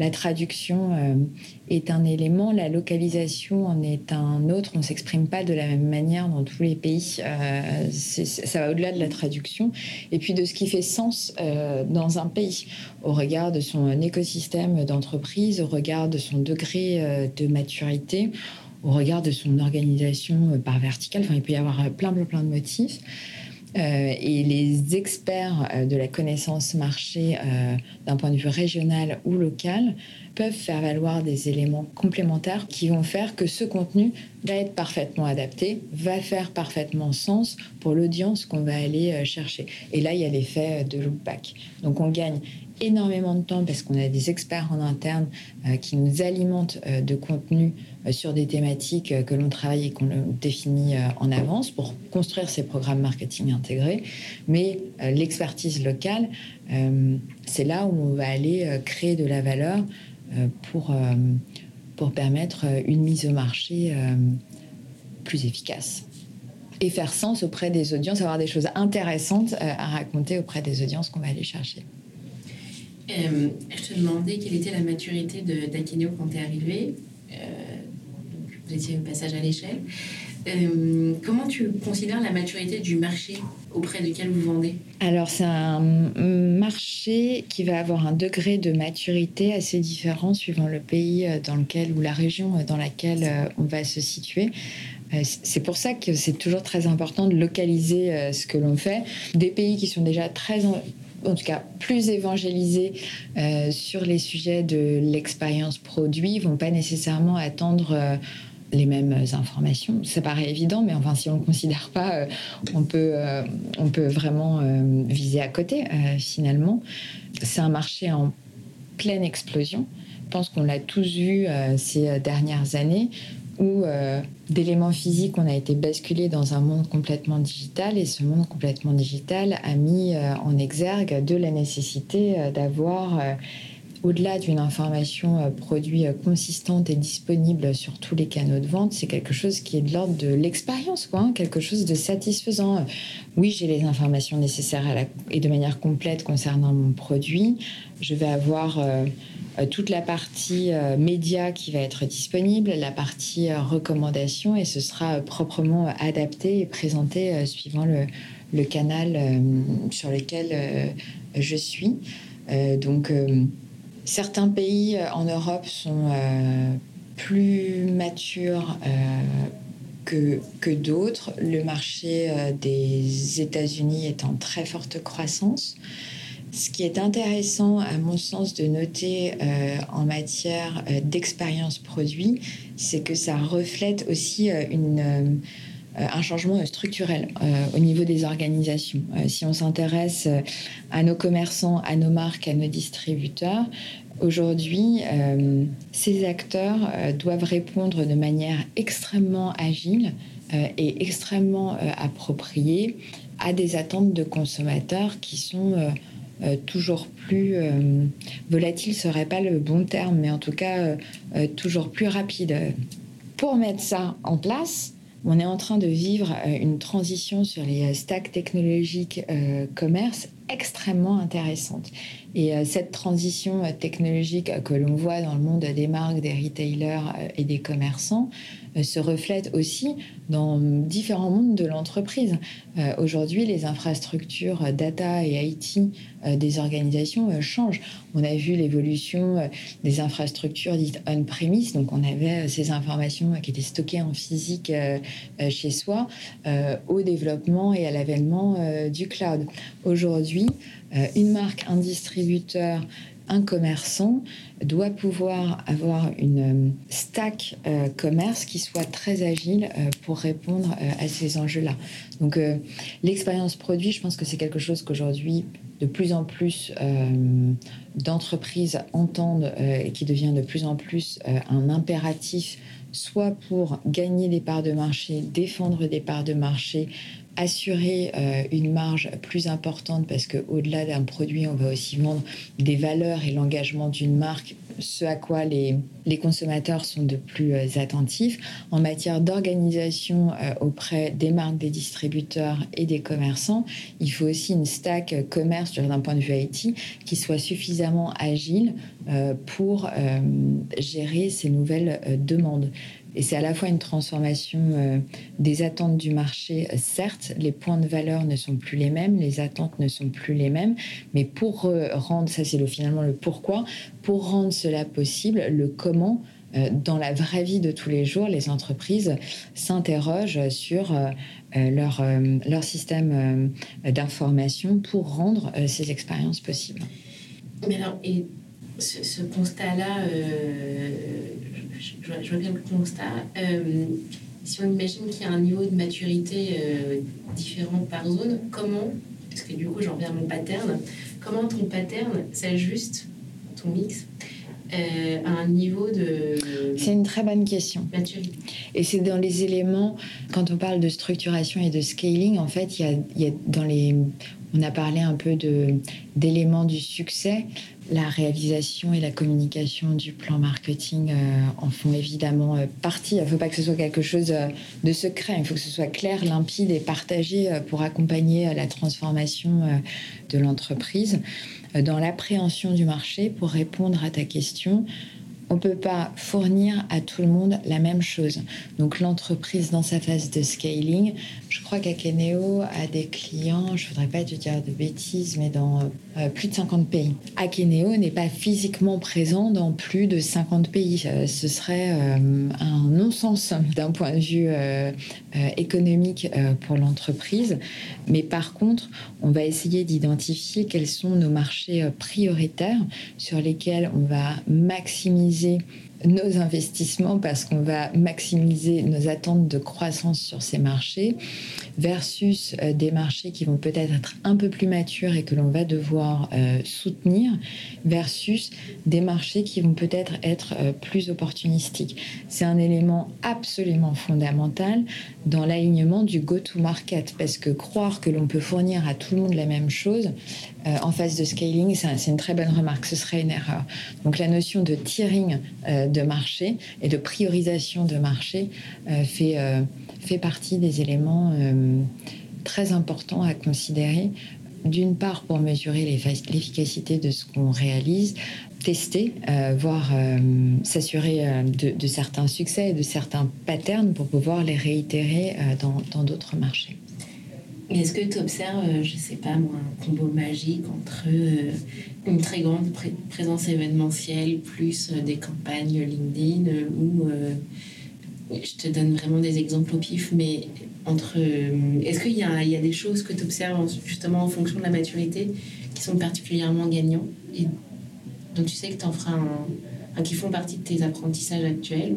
la traduction est un élément, la localisation en est un autre. On s'exprime pas de la même manière dans tous les pays. ça va au-delà de la traduction et puis de ce qui fait sens dans un pays au regard de son écosystème d'entreprise, au regard de son degré de maturité au regard de son organisation euh, par verticale. Enfin, il peut y avoir euh, plein, plein, plein de motifs. Euh, et les experts de la connaissance marché d'un point de vue régional ou local peuvent faire valoir des éléments complémentaires qui vont faire que ce contenu va être parfaitement adapté, va faire parfaitement sens pour l'audience qu'on va aller chercher. Et là, il y a l'effet de loop back. Donc on gagne énormément de temps parce qu'on a des experts en interne euh, qui nous alimentent euh, de contenu sur des thématiques que l'on travaille et qu'on définit en avance pour construire ces programmes marketing intégrés. Mais l'expertise locale, c'est là où on va aller créer de la valeur pour pour permettre euh, une mise au marché euh, plus efficace et faire sens auprès des audiences, avoir des choses intéressantes euh, à raconter auprès des audiences qu'on va aller chercher. Je te demandais quelle était la maturité d'Akeneo quand tu es arrivé. vous étiez au passage à l'échelle. Euh, comment tu considères la maturité du marché auprès duquel vous vendez? Alors, c'est un marché qui va avoir un degré de maturité assez différent suivant le pays euh, dans lequel ou la région euh, dans laquelle on va se situer. C'est pour ça que c'est toujours très important de localiser ce que l'on fait. Des pays qui sont déjà très en tout cas plus évangélisés sur les sujets de l'expérience produit vont pas nécessairement attendre les mêmes informations. Ça paraît évident, mais enfin, si on ne considère pas, euh, on, peut, euh, on peut vraiment euh, viser à côté, finalement. C'est un marché en pleine explosion. Je pense qu'on l'a tous vu ces dernières années où d'éléments physiques, on a été basculé dans un monde complètement digital et ce monde complètement digital a mis en exergue de la nécessité d'avoir au-delà d'une information euh, produit euh, consistante et disponible sur tous les canaux de vente, c'est quelque chose qui est de l'ordre de l'expérience, quoi, hein, quelque chose de satisfaisant. Oui, j'ai les informations nécessaires et de manière complète concernant mon produit. Je vais avoir euh, toute la partie média qui va être disponible, la partie recommandation, et ce sera proprement adapté et présenté suivant le, canal sur lequel je suis. donc, Certains pays euh, en Europe sont euh, plus matures euh, que d'autres. Le marché des États-Unis est en très forte croissance. Ce qui est intéressant, à mon sens, de noter en matière d'expérience produit, c'est que ça reflète aussi une, un changement structurel au niveau des organisations. si on s'intéresse à nos commerçants, à nos marques, à nos distributeurs, Aujourd'hui, euh, ces acteurs euh, doivent répondre de manière extrêmement agile euh, et extrêmement appropriée à des attentes de consommateurs qui sont toujours plus volatiles, ce serait pas le bon terme, mais en tout cas toujours plus rapides. Pour mettre ça en place, on est en train de vivre une transition sur les stacks technologiques commerce extrêmement intéressante. Et euh, cette transition euh, technologique que l'on voit dans le monde des marques, des retailers euh, et des commerçants se reflète aussi dans différents mondes de l'entreprise. Aujourd'hui, les infrastructures data et IT des organisations changent. On a vu l'évolution des infrastructures dites on-premise, donc on avait ces informations qui étaient stockées en physique chez soi, au développement et à l'avènement du cloud. Aujourd'hui, euh, une marque, un distributeur, un commerçant doit pouvoir avoir une euh, stack euh, commerce qui soit très agile pour répondre à ces enjeux-là. Donc l'expérience produit, je pense que c'est quelque chose qu'aujourd'hui de plus en plus d'entreprises entendent et qui devient de plus en plus un impératif soit pour gagner des parts de marché, défendre des parts de marché, assurer euh, une marge plus importante parce qu'au-delà d'un produit, on va aussi vendre des valeurs et l'engagement d'une marque, ce à quoi les, les consommateurs sont de plus euh, attentifs. En matière d'organisation euh, auprès des marques, des distributeurs et des commerçants, il faut aussi une stack commerce d'un point de vue IT qui soit suffisamment agile pour gérer ces nouvelles demandes. Et c'est à la fois une transformation euh, des attentes du marché. Certes, les points de valeur ne sont plus les mêmes, les attentes ne sont plus les mêmes, mais pour euh, rendre, ça c'est le, finalement le pourquoi, pour rendre cela possible, le comment, euh, dans la vraie vie de tous les jours, les entreprises s'interrogent sur leur, leur système d'information pour rendre ces expériences possibles. Mais alors, et ce, constat-là, je, vois bien le constat. Euh, Si on imagine qu'il y a un niveau de maturité différent par zone, comment, parce que du coup j'en reviens à mon pattern, comment ton pattern s'ajuste, ton mix, euh, à un niveau de... C'est une très bonne question. Et c'est dans les éléments, quand on parle de structuration et de scaling, en fait, il y a, dans les... On a parlé un peu d'éléments du succès. La réalisation et la communication du plan marketing euh, en font évidemment euh, partie. Il ne faut pas que ce soit quelque chose de secret. Il faut que ce soit clair, limpide et partagé pour accompagner la transformation de l'entreprise. Euh, dans l'appréhension du marché pour répondre à ta question. On ne peut pas fournir à tout le monde la même chose. Donc l'entreprise dans sa phase de scaling, je crois qu'Akeneo a des clients, je ne voudrais pas te dire de bêtises, mais dans euh, plus de 50 pays. Akeneo n'est pas physiquement présent dans plus de 50 pays. Euh, ce serait un non-sens d'un point de vue économique pour l'entreprise. Mais par contre, on va essayer d'identifier quels sont nos marchés euh, prioritaires sur lesquels on va maximiser réaliser nos investissements parce qu'on va maximiser nos attentes de croissance sur ces marchés versus euh, des marchés qui vont peut-être être un peu plus matures et que l'on va devoir euh, soutenir versus des marchés qui vont peut-être être, plus opportunistiques. C'est un élément absolument fondamental dans l'alignement du go-to-market parce que croire que l'on peut fournir à tout le monde la même chose euh, en phase de scaling, c'est une très bonne remarque, ce serait une erreur. Donc la notion de tiering euh, de marché et de priorisation de marché euh, fait, fait partie des éléments très importants à considérer d'une part pour mesurer l'efficacité de ce qu'on réalise, tester, voire s'assurer de, certains succès et de certains patterns pour pouvoir les réitérer dans d'autres marchés. Est-ce que tu observes, euh, je sais pas moi, un combo magique entre euh, une très grande présence événementielle plus euh, des campagnes LinkedIn ou je te donne vraiment des exemples au pif, mais entre est-ce qu'il y, y, a des choses que tu observes justement en fonction de la maturité qui sont particulièrement gagnants et dont tu sais que tu en feras un, qui font partie de tes apprentissages actuels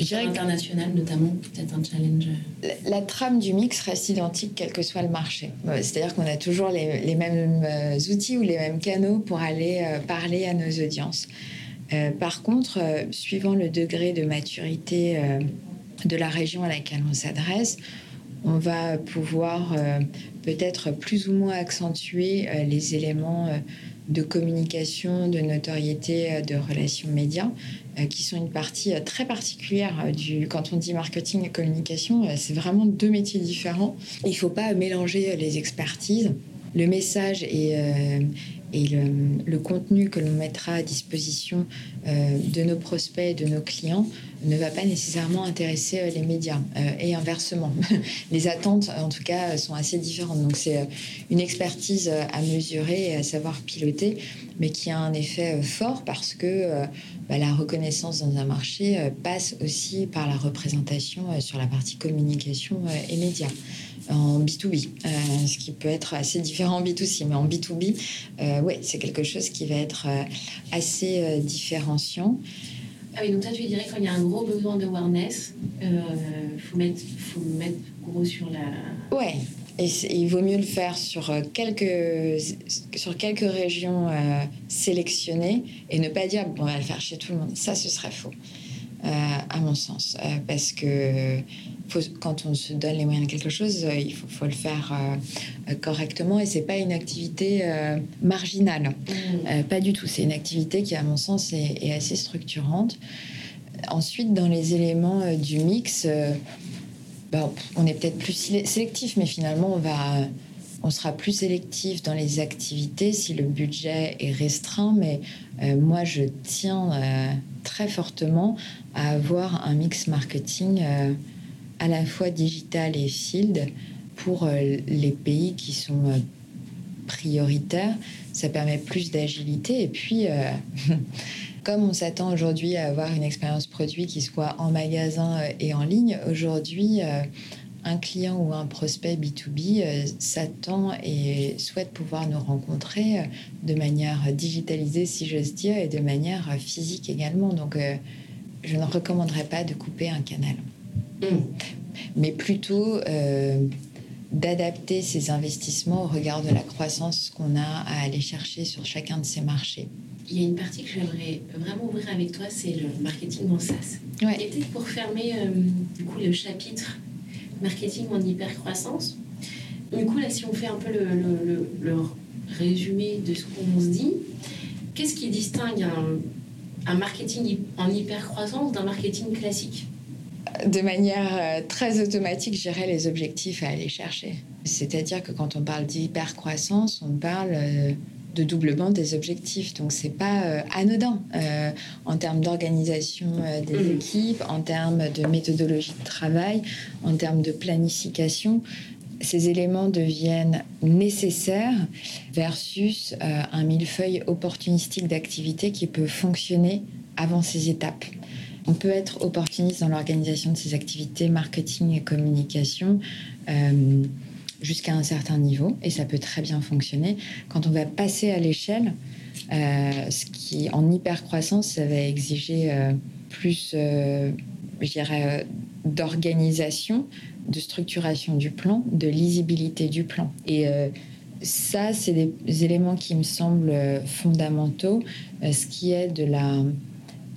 international notamment, peut-être un challenge la, trame du mix reste identique quel que soit le marché. C'est-à-dire qu'on a toujours les, mêmes euh, outils ou les mêmes canaux pour aller euh, parler à nos audiences. Euh, par contre, suivant le degré de maturité de la région à laquelle on s'adresse, on va pouvoir peut-être plus ou moins accentuer les éléments de communication, de notoriété, de relations médias. Euh, qui sont une partie euh, très particulière euh, du. Quand on dit marketing et communication, c'est vraiment deux métiers différents. Il ne faut pas mélanger les expertises. Le message et, et le, contenu que l'on mettra à disposition de nos prospects et de nos clients ne va pas nécessairement intéresser les médias et inversement. [LAUGHS] les attentes, en tout cas, sont assez différentes. Donc c'est une expertise à mesurer et à savoir piloter, mais qui a un effet fort parce que bah, la reconnaissance dans un marché euh, passe aussi par la représentation euh, sur la partie communication euh, et médias en B2B, ce qui peut être assez différent en B2C, mais en B2B, oui, c'est quelque chose qui va être assez différenciant. Ah oui, donc toi, tu dirais qu'il y a un gros besoin de awareness, il faut, mettre, faut mettre gros sur la... Ouais, et il vaut mieux le faire sur euh, quelques, sur quelques régions euh, sélectionnées et ne pas dire bon, on va le faire chez tout le monde. Ça, ce serait faux, euh, à mon sens. parce que quand on se donne les moyens de quelque chose, il faut, faut le faire correctement et c'est pas une activité marginale. Mmh. pas du tout. C'est une activité qui, à mon sens, est, est assez structurante. Ensuite, dans les éléments du mix, bah, on est peut-être plus sélectif, mais finalement, on, va, on sera plus sélectif dans les activités si le budget est restreint. Mais euh, moi, je tiens euh, très fortement à avoir un mix marketing euh, à la fois digital et field pour les pays qui sont prioritaires. Ça permet plus d'agilité. Et puis, [LAUGHS] Comme on s'attend aujourd'hui à avoir une expérience produit qui soit en magasin euh, et en ligne, aujourd'hui, euh, un client ou un prospect B2B euh, s'attend et souhaite pouvoir nous rencontrer de manière digitalisée, si j'ose dire, et de manière physique également. Donc, je ne recommanderais pas de couper un canal. Mais plutôt d'adapter ces investissements au regard de la croissance qu'on a à aller chercher sur chacun de ces marchés. Il y a une partie que j'aimerais vraiment ouvrir avec toi, c'est le marketing en SaaS. Ouais. Et peut-être pour fermer du coup le chapitre marketing en hypercroissance. Du coup, là, si on fait un peu le, le, résumé de ce qu'on se dit, qu'est-ce qui distingue un, un marketing en hypercroissance d'un marketing classique? De manière euh, très automatique, gérer les objectifs à aller chercher. C'est-à-dire que quand on parle d'hypercroissance, on parle euh, de doublement des objectifs. Donc c'est pas euh, anodin en termes d'organisation des mmh. équipes, en termes de méthodologie de travail, en termes de planification. Ces éléments deviennent nécessaires versus un millefeuille opportunistique d'activité qui peut fonctionner avant ces étapes. On peut être opportuniste dans l'organisation de ces activités marketing et communication euh, jusqu'à un certain niveau, et ça peut très bien fonctionner. Quand on va passer à l'échelle, euh, ce qui en hyper croissance, ça va exiger euh, plus, d'organisation, de structuration du plan, de lisibilité du plan. Et ça, c'est des éléments qui me semblent fondamentaux. ce qui est de la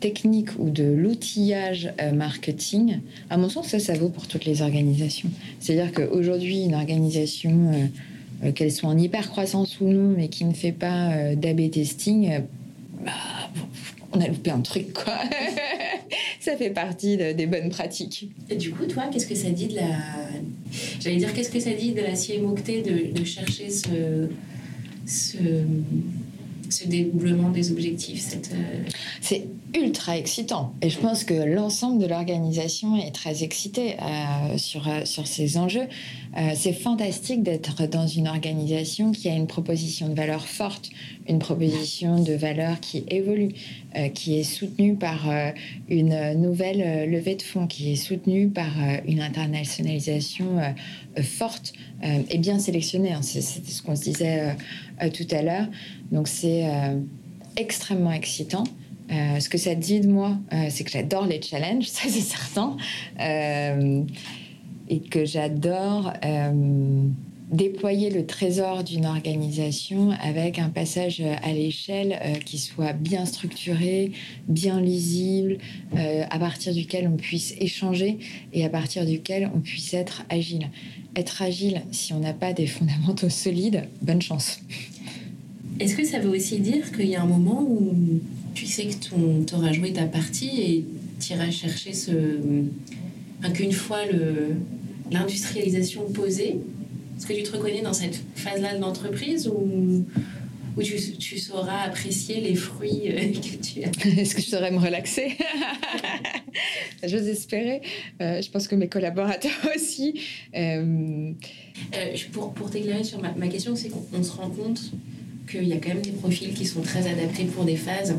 technique ou de l'outillage euh, marketing, à mon sens, ça, ça vaut pour toutes les organisations. C'est-à-dire qu'aujourd'hui, une organisation, euh, euh, qu'elle soit en hyper croissance ou non, mais qui ne fait pas d'AB testing, bah, on a loupé un truc, quoi. [LAUGHS] ça fait partie des bonnes pratiques. Et du coup, toi, qu'est-ce que ça dit de la. J'allais dire, qu'est-ce que ça dit de la CMOCT de, de chercher ce. ce ce dédoublement des objectifs cette, C'est ultra excitant. Et je pense que l'ensemble de l'organisation est très excité euh, sur, euh, sur ces enjeux. Euh, c'est fantastique d'être dans une organisation qui a une proposition de valeur forte, une proposition de valeur qui évolue, qui est soutenue par une nouvelle levée de fonds, qui est soutenue par une internationalisation forte et bien sélectionnée. Hein. C'est ce qu'on se disait tout à l'heure. Donc c'est extrêmement excitant. Euh, ce que ça dit de moi, euh, c'est que j'adore les challenges, [LAUGHS] ça c'est certain, euh, et que j'adore déployer le trésor d'une organisation avec un passage à l'échelle qui soit bien structuré, bien lisible, à partir duquel on puisse échanger et à partir duquel on puisse être agile. Être agile, si on n'a pas des fondamentaux solides, bonne chance. Est-ce que ça veut aussi dire qu'il y a un moment où tu sais que tu auras joué ta partie et tu iras chercher ce. qu'une fois l'industrialisation posée, est-ce que tu te reconnais dans cette phase-là de l'entreprise ou, ou tu, tu, sauras apprécier les fruits euh, [LAUGHS] que tu as? Est-ce que je saurais me relaxer? [LAUGHS] J'ose espérer. Euh, je pense que mes collaborateurs [LAUGHS] aussi. Euh, pour pour t'éclairer sur ma, ma question, c'est qu'on se rend compte qu'il y a quand même des profils qui sont très adaptés pour des phases,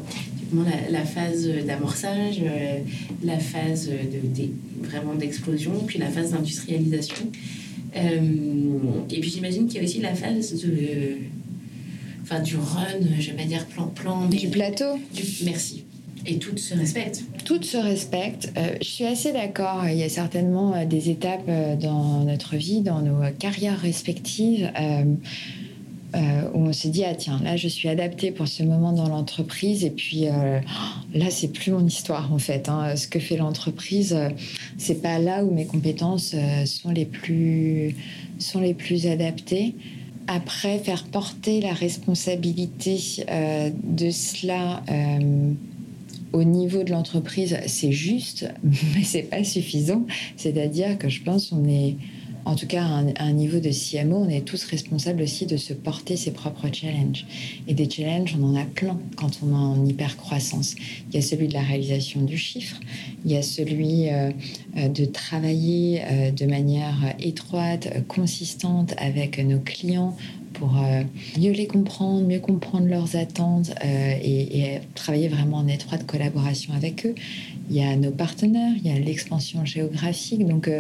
la, la phase d'amorçage, euh, la phase de, vraiment d'explosion, puis la phase d'industrialisation. Euh, et puis j'imagine qu'il y a aussi la phase de, enfin, du run, je vais pas dire plan-plan, mais... Du plateau Merci. Et toutes se respectent. Toutes se respectent. Euh, je suis assez d'accord. Il y a certainement des étapes dans notre vie, dans nos carrières respectives. Euh, où on s'est dit ah tiens là je suis adaptée pour ce moment dans l'entreprise et puis euh, là c'est plus mon histoire en fait hein. ce que fait l'entreprise euh, c'est pas là où mes compétences sont les plus sont les plus adaptées après faire porter la responsabilité de cela au niveau de l'entreprise, c'est juste, [LAUGHS] mais c'est pas suffisant. C'est-à-dire que je pense qu'on est en tout cas, à un, niveau de CMO, on est tous responsables aussi de se porter ses propres challenges. Et des challenges, on en a plein quand on est en hyper croissance. Il y a celui de la réalisation du chiffre, il y a celui euh, euh, de travailler euh, de manière étroite, consistante avec nos clients pour mieux les comprendre, mieux comprendre leurs attentes et, travailler vraiment en étroite collaboration avec eux. Il y a nos partenaires, il y a l'expansion géographique. Donc,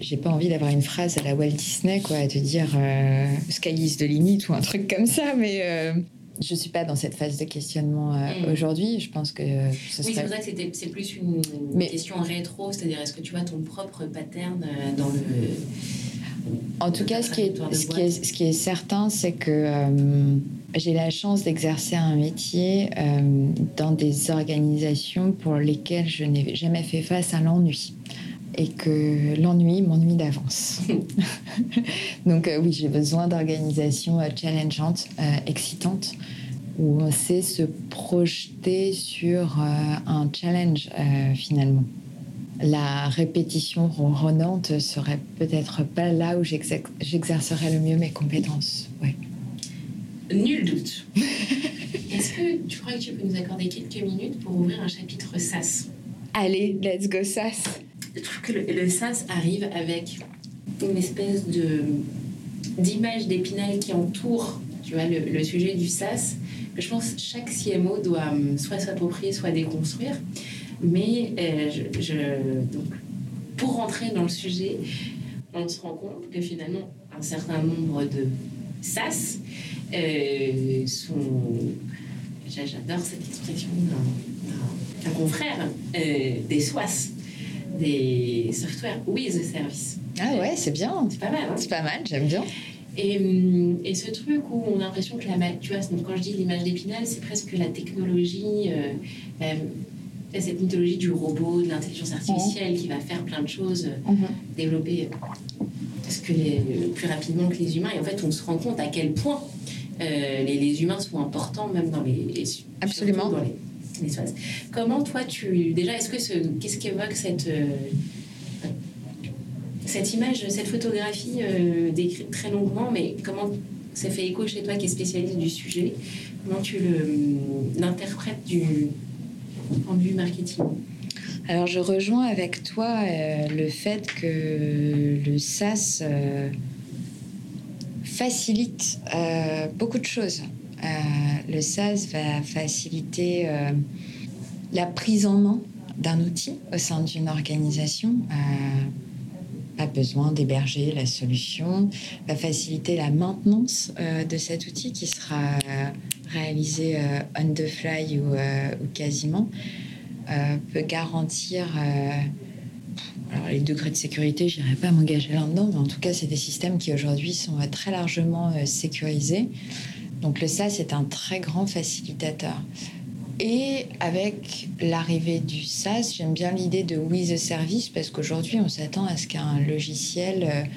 j'ai pas envie d'avoir une phrase à la Walt Disney, quoi, à te dire euh, sky is the limit ou un truc comme ça, mais euh, je suis pas dans cette phase de questionnement mm. aujourd'hui. Je pense que ce serait... Oui, c'est que plus une, question rétro, c'est-à-dire est-ce que tu vois ton propre pattern dans le en tout cas, ce qui est, ce qui est, certain, c'est que euh, j'ai la chance d'exercer un métier euh, dans des organisations pour lesquelles je n'ai jamais fait face à l'ennui. Et que l'ennui m'ennuie d'avance. [LAUGHS] Donc euh, oui, j'ai besoin d'organisations challengeantes, excitantes, où on sait se projeter sur un challenge finalement la répétition ronronnante serait peut-être pas là où j'exercerais le mieux mes compétences. Ouais. Nul doute. [LAUGHS] Est-ce que tu crois que tu peux nous accorder quelques minutes pour ouvrir un chapitre SAS? Allez, let's go SAS. Je trouve que le, SAS arrive avec une espèce de d'image d'épinal qui entoure tu vois, le, sujet du SAS, je pense que chaque CMO doit hum, soit s'approprier, soit déconstruire. Mais euh, je, donc, pour rentrer dans le sujet, on se rend compte que finalement, un certain nombre de SAS euh, sont. J'adore cette expression d'un confrère, euh, des SOAS, des Software with a Service. Ah ouais, c'est bien. C'est pas mal. Hein c'est pas mal, j'aime bien. Et, et, ce truc où on a l'impression que la, tu vois, quand je dis l'image d'épinal, c'est presque la technologie, cette mythologie du robot, de l'intelligence artificielle qui va faire plein de choses, euh, mhm. développer parce que les, plus rapidement que les humains. Et en fait, on se rend compte à quel point euh, les, humains sont importants, même dans les. Absolument. Dans les, Comment toi, tu. Déjà, est-ce que ce, qu'est-ce qu'évoque cette. Euh, cette image, cette photographie décrite très longuement, mais comment ça fait écho chez toi qui est spécialiste du sujet Comment tu l'interprètes du, du marketing? Alors je rejoins avec toi euh, le fait que le euh, facilite euh, beaucoup de choses. Le SaaS va faciliter la prise en main d'un outil au sein d'une organisation. pas besoin d'héberger la solution, va faciliter la maintenance de cet outil qui sera réalisé euh, on the fly ou, euh, quasiment, euh, peut garantir les degrés de sécurité, je n'irai pas m'engager là-dedans, mais en tout cas, c'est des systèmes qui aujourd'hui sont très largement sécurisés. Donc le SaaS est un très grand facilitateur. Et avec l'arrivée du SaaS, j'aime bien l'idée de with a service parce qu'aujourd'hui, on s'attend à ce qu'un logiciel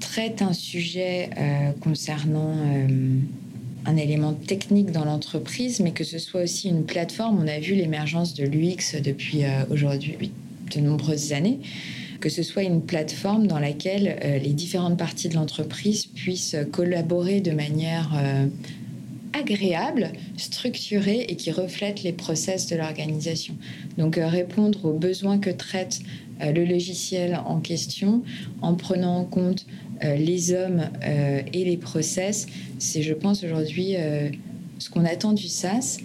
traite un sujet concernant un élément technique dans l'entreprise, mais que ce soit aussi une plateforme. On a vu l'émergence de l'UX depuis euh, aujourd'hui de nombreuses années que ce soit une plateforme dans laquelle euh, les différentes parties de l'entreprise puissent collaborer de manière euh, agréable, structurée et qui reflète les process de l'organisation. Donc répondre aux besoins que traite le logiciel en question en prenant en compte euh, les hommes euh, et les process, c'est, je pense, aujourd'hui euh, ce qu'on attend du SaaS,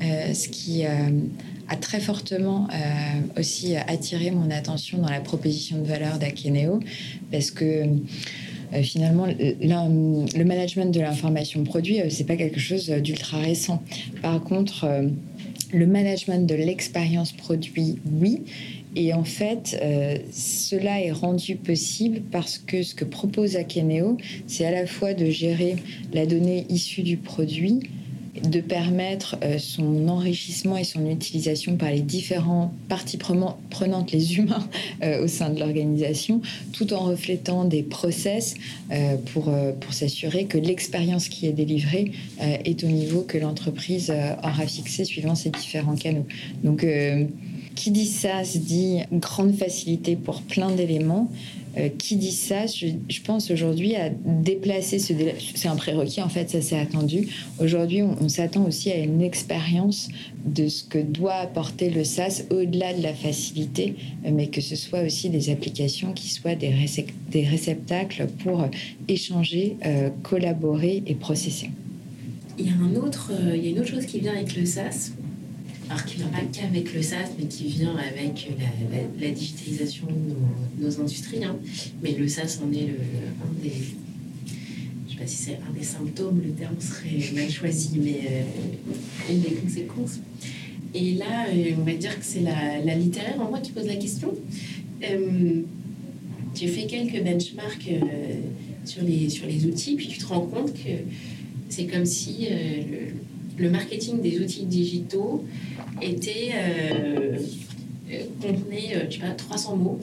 ce qui a très fortement aussi attiré mon attention dans la proposition de valeur d'Akeneo, parce que finalement, le management de l'information produit, c'est pas quelque chose d'ultra récent. Par contre, le management de l'expérience produit, oui. Et en fait, euh, cela est rendu possible parce que ce que propose Akeneo, c'est à la fois de gérer la donnée issue du produit, de permettre euh, son enrichissement et son utilisation par les différentes parties prenantes, les humains [LAUGHS] euh, au sein de l'organisation, tout en reflétant des process pour, pour s'assurer que l'expérience qui est délivrée est au niveau que l'entreprise aura fixé suivant ses différents canaux. Donc, qui dit ça se dit grande facilité pour plein d'éléments. Euh, qui dit ça, je, pense aujourd'hui à déplacer ce délai. C'est un prérequis, en fait, ça s'est attendu. Aujourd'hui, on, s'attend aussi à une expérience de ce que doit apporter le SaaS au-delà de la facilité, mais que ce soit aussi des applications qui soient des, réceptacles pour échanger, euh, collaborer et processer. Il y, a euh, il y a une autre chose qui vient avec le SaaS, alors qui ne vient pas qu'avec le SaaS, mais qui vient avec la, digitalisation de nos, industries. Hein. Mais le SaaS en est le, un des, je pas si c'est un des symptômes, le terme serait mal choisi, mais une des conséquences. Et là, on va dire que c'est la, littéraire en moi qui pose la question. tu fais quelques benchmarks sur, les, sur les outils, puis tu te rends compte que c'est comme si le, marketing des outils digitaux était contenait, tu vois, 300 mots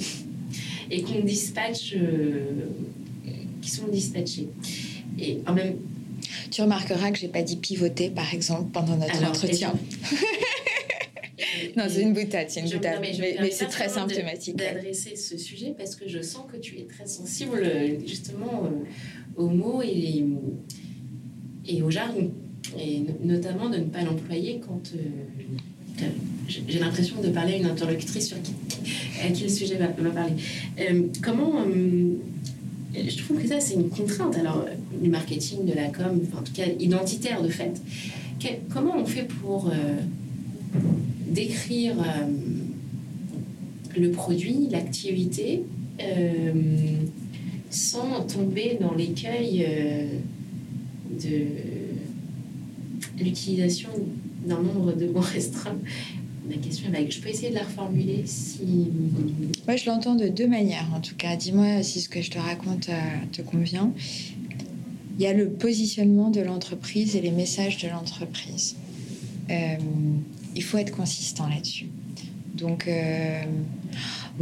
et qu'on dispatche, euh, qui sont dispatchés. Et en même tu remarqueras que j'ai pas dit pivoter, par exemple, pendant notre entretien. [LAUGHS] non, c'est une boutade, c'est une boutade. Mais, c'est très symptomatique. D'adresser ce sujet parce que je sens que tu es très sensible justement euh, aux mots et, et au jargon. Et notamment de ne pas l'employer quand euh, j'ai l'impression de parler à une interlocutrice sur qui, à qui le sujet va, parler. Euh, comment. Euh, je trouve que ça, c'est une contrainte, alors, du marketing, de la com, en tout cas identitaire de fait. comment on fait pour décrire le produit, l'activité, sans tomber dans l'écueil de l'utilisation d'un nombre de mots [LAUGHS] restreints ma question Je peux essayer de la reformuler si. Moi, je l'entends de deux manières, en tout cas. Dis-moi si ce que je te raconte euh, te convient. Il y a le positionnement de l'entreprise et les messages de l'entreprise. Euh, il faut être consistant là-dessus. Donc, euh,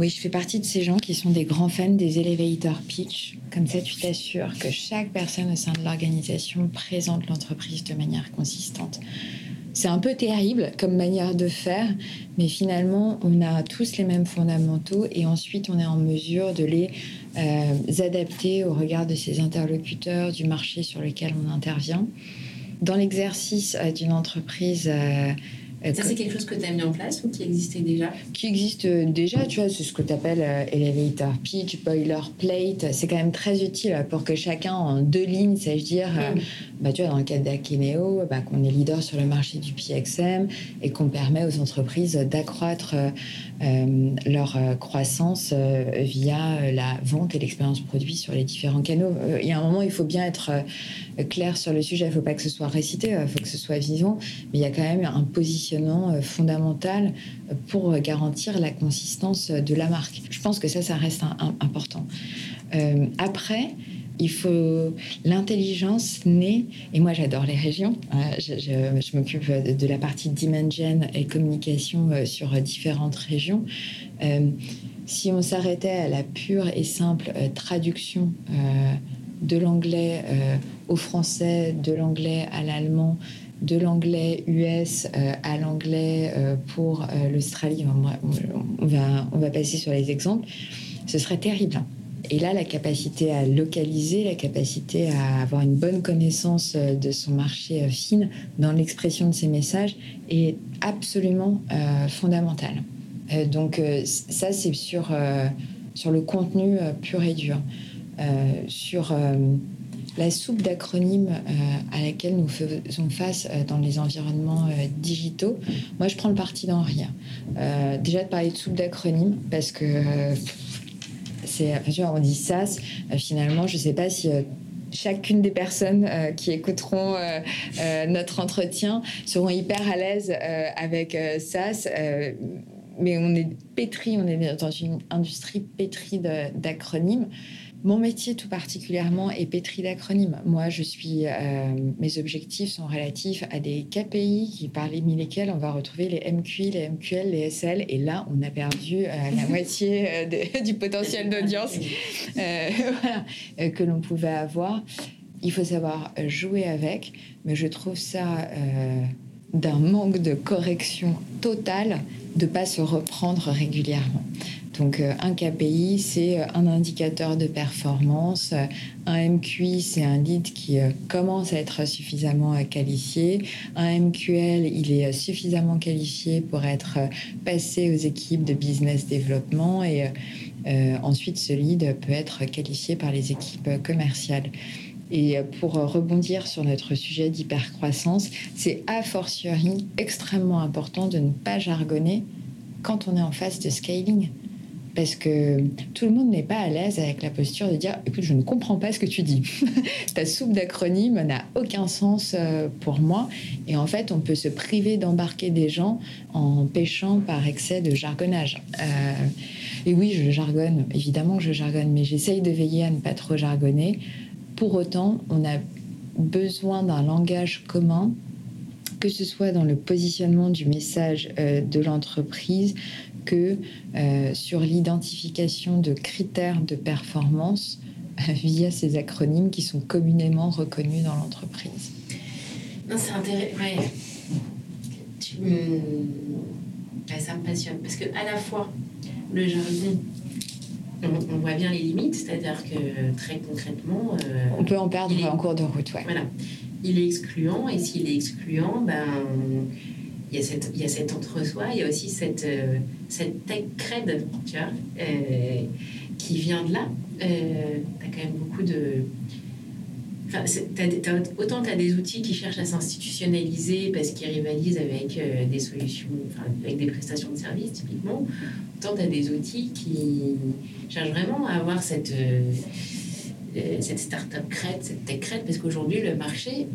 oui, je fais partie de ces gens qui sont des grands fans des elevator pitch. Comme ça, tu t'assures que chaque personne au sein de l'organisation présente l'entreprise de manière consistante. C'est un peu terrible comme manière de faire, mais finalement, on a tous les mêmes fondamentaux et ensuite, on est en mesure de les euh, adapter au regard de ses interlocuteurs, du marché sur lequel on intervient. Dans l'exercice euh, d'une entreprise euh, ça, c'est quelque chose que tu as mis en place ou qui existait déjà Qui existe euh, déjà, tu vois, c'est ce que tu appelles euh, elevator pitch, boilerplate. C'est quand même très utile pour que chacun, en deux lignes, sache dire, mm. bah, tu vois, dans le cadre d'Akeneo, bah, qu'on est leader sur le marché du PXM et qu'on permet aux entreprises d'accroître leur croissance via la vente et l'expérience produit sur les différents canaux. Il y a un moment, il faut bien être clair sur le sujet. Il ne faut pas que ce soit récité, il faut que ce soit vivant. Mais il y a quand même un positionnement euh, fondamental pour garantir la consistance de la marque. Je pense que ça, ça reste important. Euh, après, il faut l'intelligence née, et moi j'adore les régions, euh, je, m'occupe de, la partie Dimension et communication sur différentes régions. si on s'arrêtait à la pure et simple traduction de l'anglais au français, de l'anglais à l'allemand, de l'anglais US euh, à l'anglais euh, pour euh, l'Australie, on va, on va passer sur les exemples, ce serait terrible. Et là, la capacité à localiser, la capacité à avoir une bonne connaissance de son marché fine dans l'expression de ses messages est absolument fondamentale. donc ça, c'est sur, sur le contenu pur et dur. Sur la soupe d'acronymes euh, à laquelle nous faisons face euh, dans les environnements euh, digitaux, moi je prends le parti d'en rire. déjà de parler de soupe d'acronymes parce que c'est, on dit SAS, finalement je ne sais pas si chacune des personnes qui écouteront notre entretien seront hyper à l'aise avec SAS. mais on est pétri, on est dans une industrie pétrie d'acronymes. Mon métier tout particulièrement est pétri d'acronymes. Moi, je suis, euh, mes objectifs sont relatifs à des KPI qui, parmi lesquels on va retrouver les MQI, les MQL, les SL. Et là, on a perdu euh, la [LAUGHS] moitié euh, [LAUGHS] du potentiel d'audience [LAUGHS] que l'on pouvait avoir. Il faut savoir jouer avec, mais je trouve ça d'un manque de correction totale de pas se reprendre régulièrement. Donc euh, un KPI, c'est euh, un indicateur de performance. Un MQI, c'est un lead qui euh, commence à être suffisamment qualifié. Un MQL, il est suffisamment qualifié pour être passé aux équipes de business développement et ensuite ce lead peut être qualifié par les équipes commerciales. Et pour rebondir sur notre sujet d'hypercroissance, c'est a fortiori extrêmement important de ne pas jargonner quand on est en phase de scaling parce que tout le monde n'est pas à l'aise avec la posture de dire écoute, je ne comprends pas ce que tu dis. [LAUGHS] Ta soupe d'acronyme n'a aucun sens euh, pour moi. Et en fait, on peut se priver d'embarquer des gens en pêchant par excès de jargonnage. Euh, et oui, je jargonne, évidemment que je jargonne, mais j'essaye de veiller à ne pas trop jargonner. Pour autant, on a besoin d'un langage commun que ce soit dans le positionnement du message euh, de l'entreprise, que euh, sur l'identification de critères de performance euh, via ces acronymes qui sont communément reconnus dans l'entreprise. c'est intéressant. ça me passionne parce que à la fois le jargon, on, voit bien les limites, c'est-à-dire que très concrètement, on peut en perdre en cours de route. Ouais. Voilà, il est excluant et s'il est excluant, ben il y a, cette, il y a cet entre-soi, il y a aussi cette, euh, cette tech cred, tu vois, euh, qui vient de là. Euh, as quand même beaucoup de. Enfin, autant tu as des outils qui cherchent à s'institutionnaliser parce qu'ils rivalisent avec des solutions, enfin, avec des prestations de services typiquement, autant tu as des outils qui cherchent vraiment à avoir cette, cette start-up cred, cette tech cred, parce qu'aujourd'hui le marché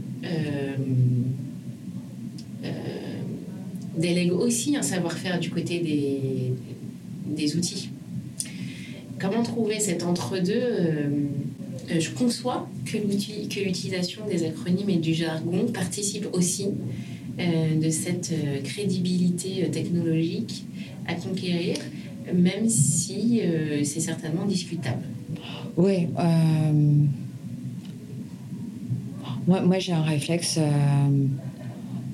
délègue aussi un savoir-faire du côté des, des outils. Comment trouver cet entre-deux euh, euh, Je conçois que l'utilisation des acronymes et du jargon participe aussi euh, de cette crédibilité technologique à conquérir, même si c'est certainement discutable. Oui. moi, moi j'ai un réflexe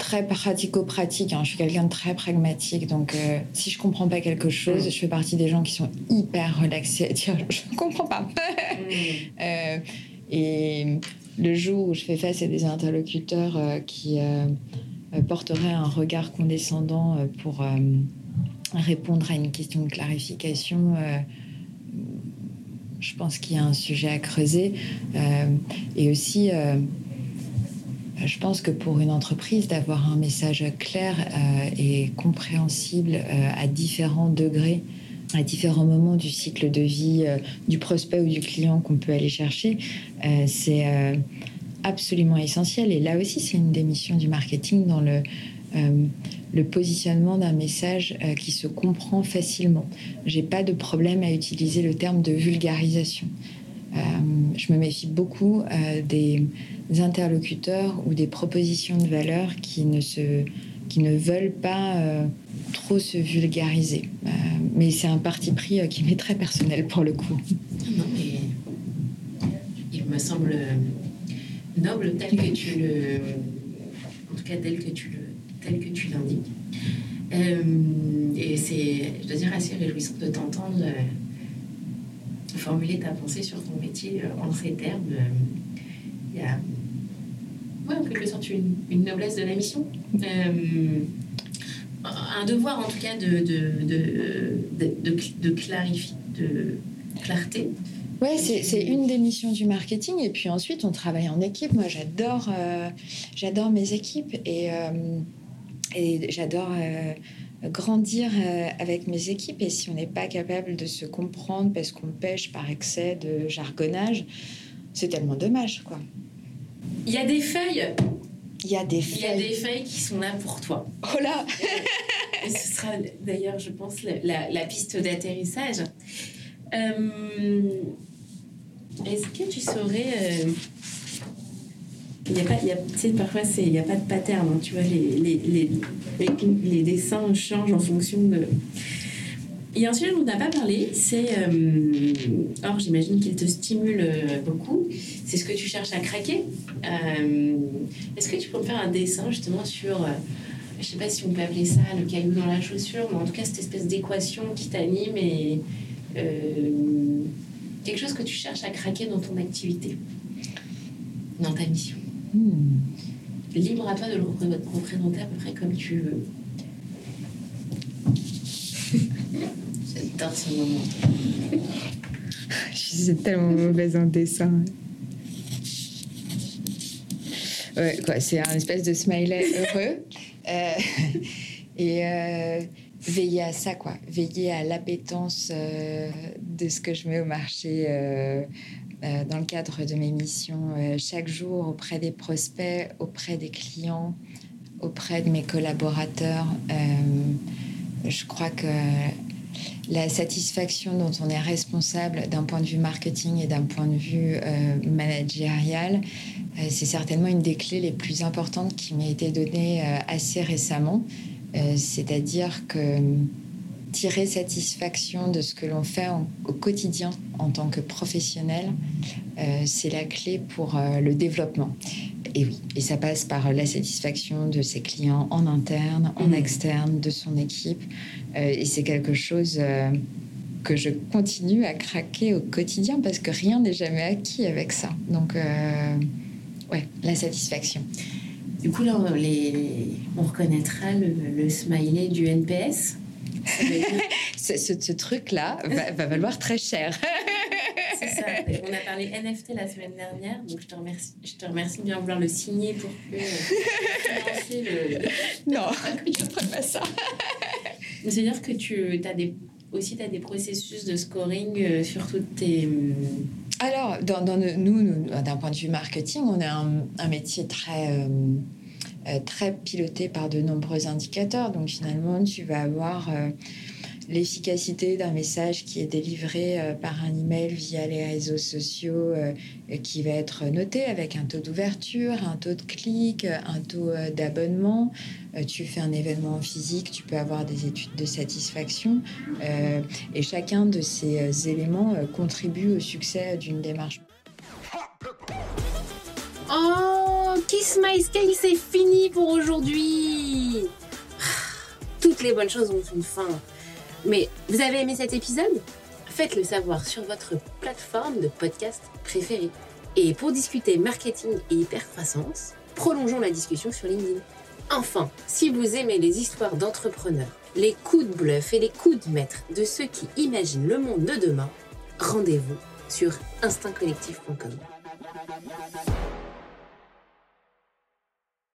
très pratico-pratique. Hein. Je suis quelqu'un de très pragmatique. Donc, euh, si je comprends pas quelque chose, je fais partie des gens qui sont hyper relaxés à dire [LAUGHS] je comprends pas. [LAUGHS] Euh, et le jour où je fais face à des interlocuteurs euh, qui porteraient un regard condescendant pour répondre à une question de clarification, je pense qu'il y a un sujet à creuser. et aussi je pense que pour une entreprise, d'avoir un message clair euh, et compréhensible euh, à différents degrés, à différents moments du cycle de vie euh, du prospect ou du client qu'on peut aller chercher, c'est absolument essentiel. Et là aussi, c'est une des missions du marketing dans le, positionnement d'un message qui se comprend facilement. J'ai pas de problème à utiliser le terme de vulgarisation. Je me méfie beaucoup des interlocuteurs ou des propositions de valeur qui ne, se, qui ne veulent pas euh, trop se vulgariser. Euh, mais c'est un parti pris euh, qui m'est très personnel pour le coup. Non, mais il me semble noble tel que tu le. En tout cas, tel que tu le tel que tu l'indiques. et c'est, je dois dire, assez réjouissant de t'entendre formuler ta pensée sur ton métier en ces termes. Il y a en quelque sorte une, une, noblesse de la mission. Euh, un devoir en tout cas de, de, de, de, clarifier, de clarté. Ouais, c'est une des missions du marketing. Et puis ensuite, on travaille en équipe. Moi, j'adore euh, j'adore mes équipes et, euh, et j'adore grandir avec mes équipes. Et si on n'est pas capable de se comprendre parce qu'on pêche par excès de jargonnage, c'est tellement dommage, quoi. Il y a des feuilles. Il y a des feuilles. Il y a des feuilles qui sont là pour toi. Oh là [LAUGHS] Et ce sera d'ailleurs, je pense, la, piste d'atterrissage. Euh, est-ce que tu saurais. Euh, il y a pas, parfois, il n'y a pas de pattern. Hein, tu vois, les, les, les, les, dessins changent en fonction de. Il y a un sujet dont on n'a pas parlé, c'est. Euh, or, j'imagine qu'il te stimule beaucoup. C'est ce que tu cherches à craquer. Euh, est-ce que tu peux me faire un dessin justement sur, euh, je sais pas si on peut appeler ça le caillou dans la chaussure, mais en tout cas cette espèce d'équation qui t'anime et euh, quelque chose que tu cherches à craquer dans ton activité, dans ta mission? Hmm. Libre à toi de le représenter à peu près comme tu veux. [LAUGHS] J'adore ce moment. [LAUGHS] Je suis tellement mauvaise en dessin. Ouais, quoi, c'est un espèce de smiley heureux. [LAUGHS] Euh, et, euh, veiller à ça, quoi. Veiller à l'appétence de ce que je mets au marché dans le cadre de mes missions chaque jour auprès des prospects, auprès des clients, auprès de mes collaborateurs. je crois que la satisfaction dont on est responsable d'un point de vue marketing et d'un point de vue euh, managérial, euh, c'est certainement une des clés les plus importantes qui m'a été donnée euh, assez récemment. C'est-à-dire que tirer satisfaction de ce que l'on fait au quotidien en tant que professionnel, c'est la clé pour le développement. Et oui, et ça passe par la satisfaction de ses clients en interne, en mmh. externe, de son équipe. Euh, et c'est quelque chose euh, que je continue à craquer au quotidien parce que rien n'est jamais acquis avec ça. Donc, euh, ouais, la satisfaction. Du coup, là, on, les... on reconnaîtra le, smiley du NPS. [LAUGHS] ce, ce truc-là va, va, valoir très cher. [LAUGHS] c'est ça. On a parlé NFT la semaine dernière, donc je te remercie, je te remercie de bien vouloir le signer pour que financer le. [LAUGHS] Non, je ne pas ça. C'est-à-dire que tu as des, aussi as des processus de scoring euh, sur toutes tes. Euh, Alors, dans, dans nous, d'un point de vue marketing, on a un, un métier très. Euh, très piloté par de nombreux indicateurs. Donc finalement, tu vas avoir l'efficacité d'un message qui est délivré euh, par un email via les réseaux sociaux euh, qui va être noté avec un taux d'ouverture, un taux de clic, un taux euh, d'abonnement. Tu fais un événement physique, tu peux avoir des études de satisfaction. Et chacun de ces éléments contribue au succès d'une démarche. Oh, Kiss My Scale, c'est fini pour aujourd'hui. Toutes les bonnes choses ont une fin. Mais vous avez aimé cet épisode? Faites-le savoir sur votre plateforme de podcast préférée. Et pour discuter marketing et hypercroissance, prolongeons la discussion sur LinkedIn. Enfin, si vous aimez les histoires d'entrepreneurs, les coups de bluff et les coups de maître de ceux qui imaginent le monde de demain, rendez-vous sur instinctcollectif.com.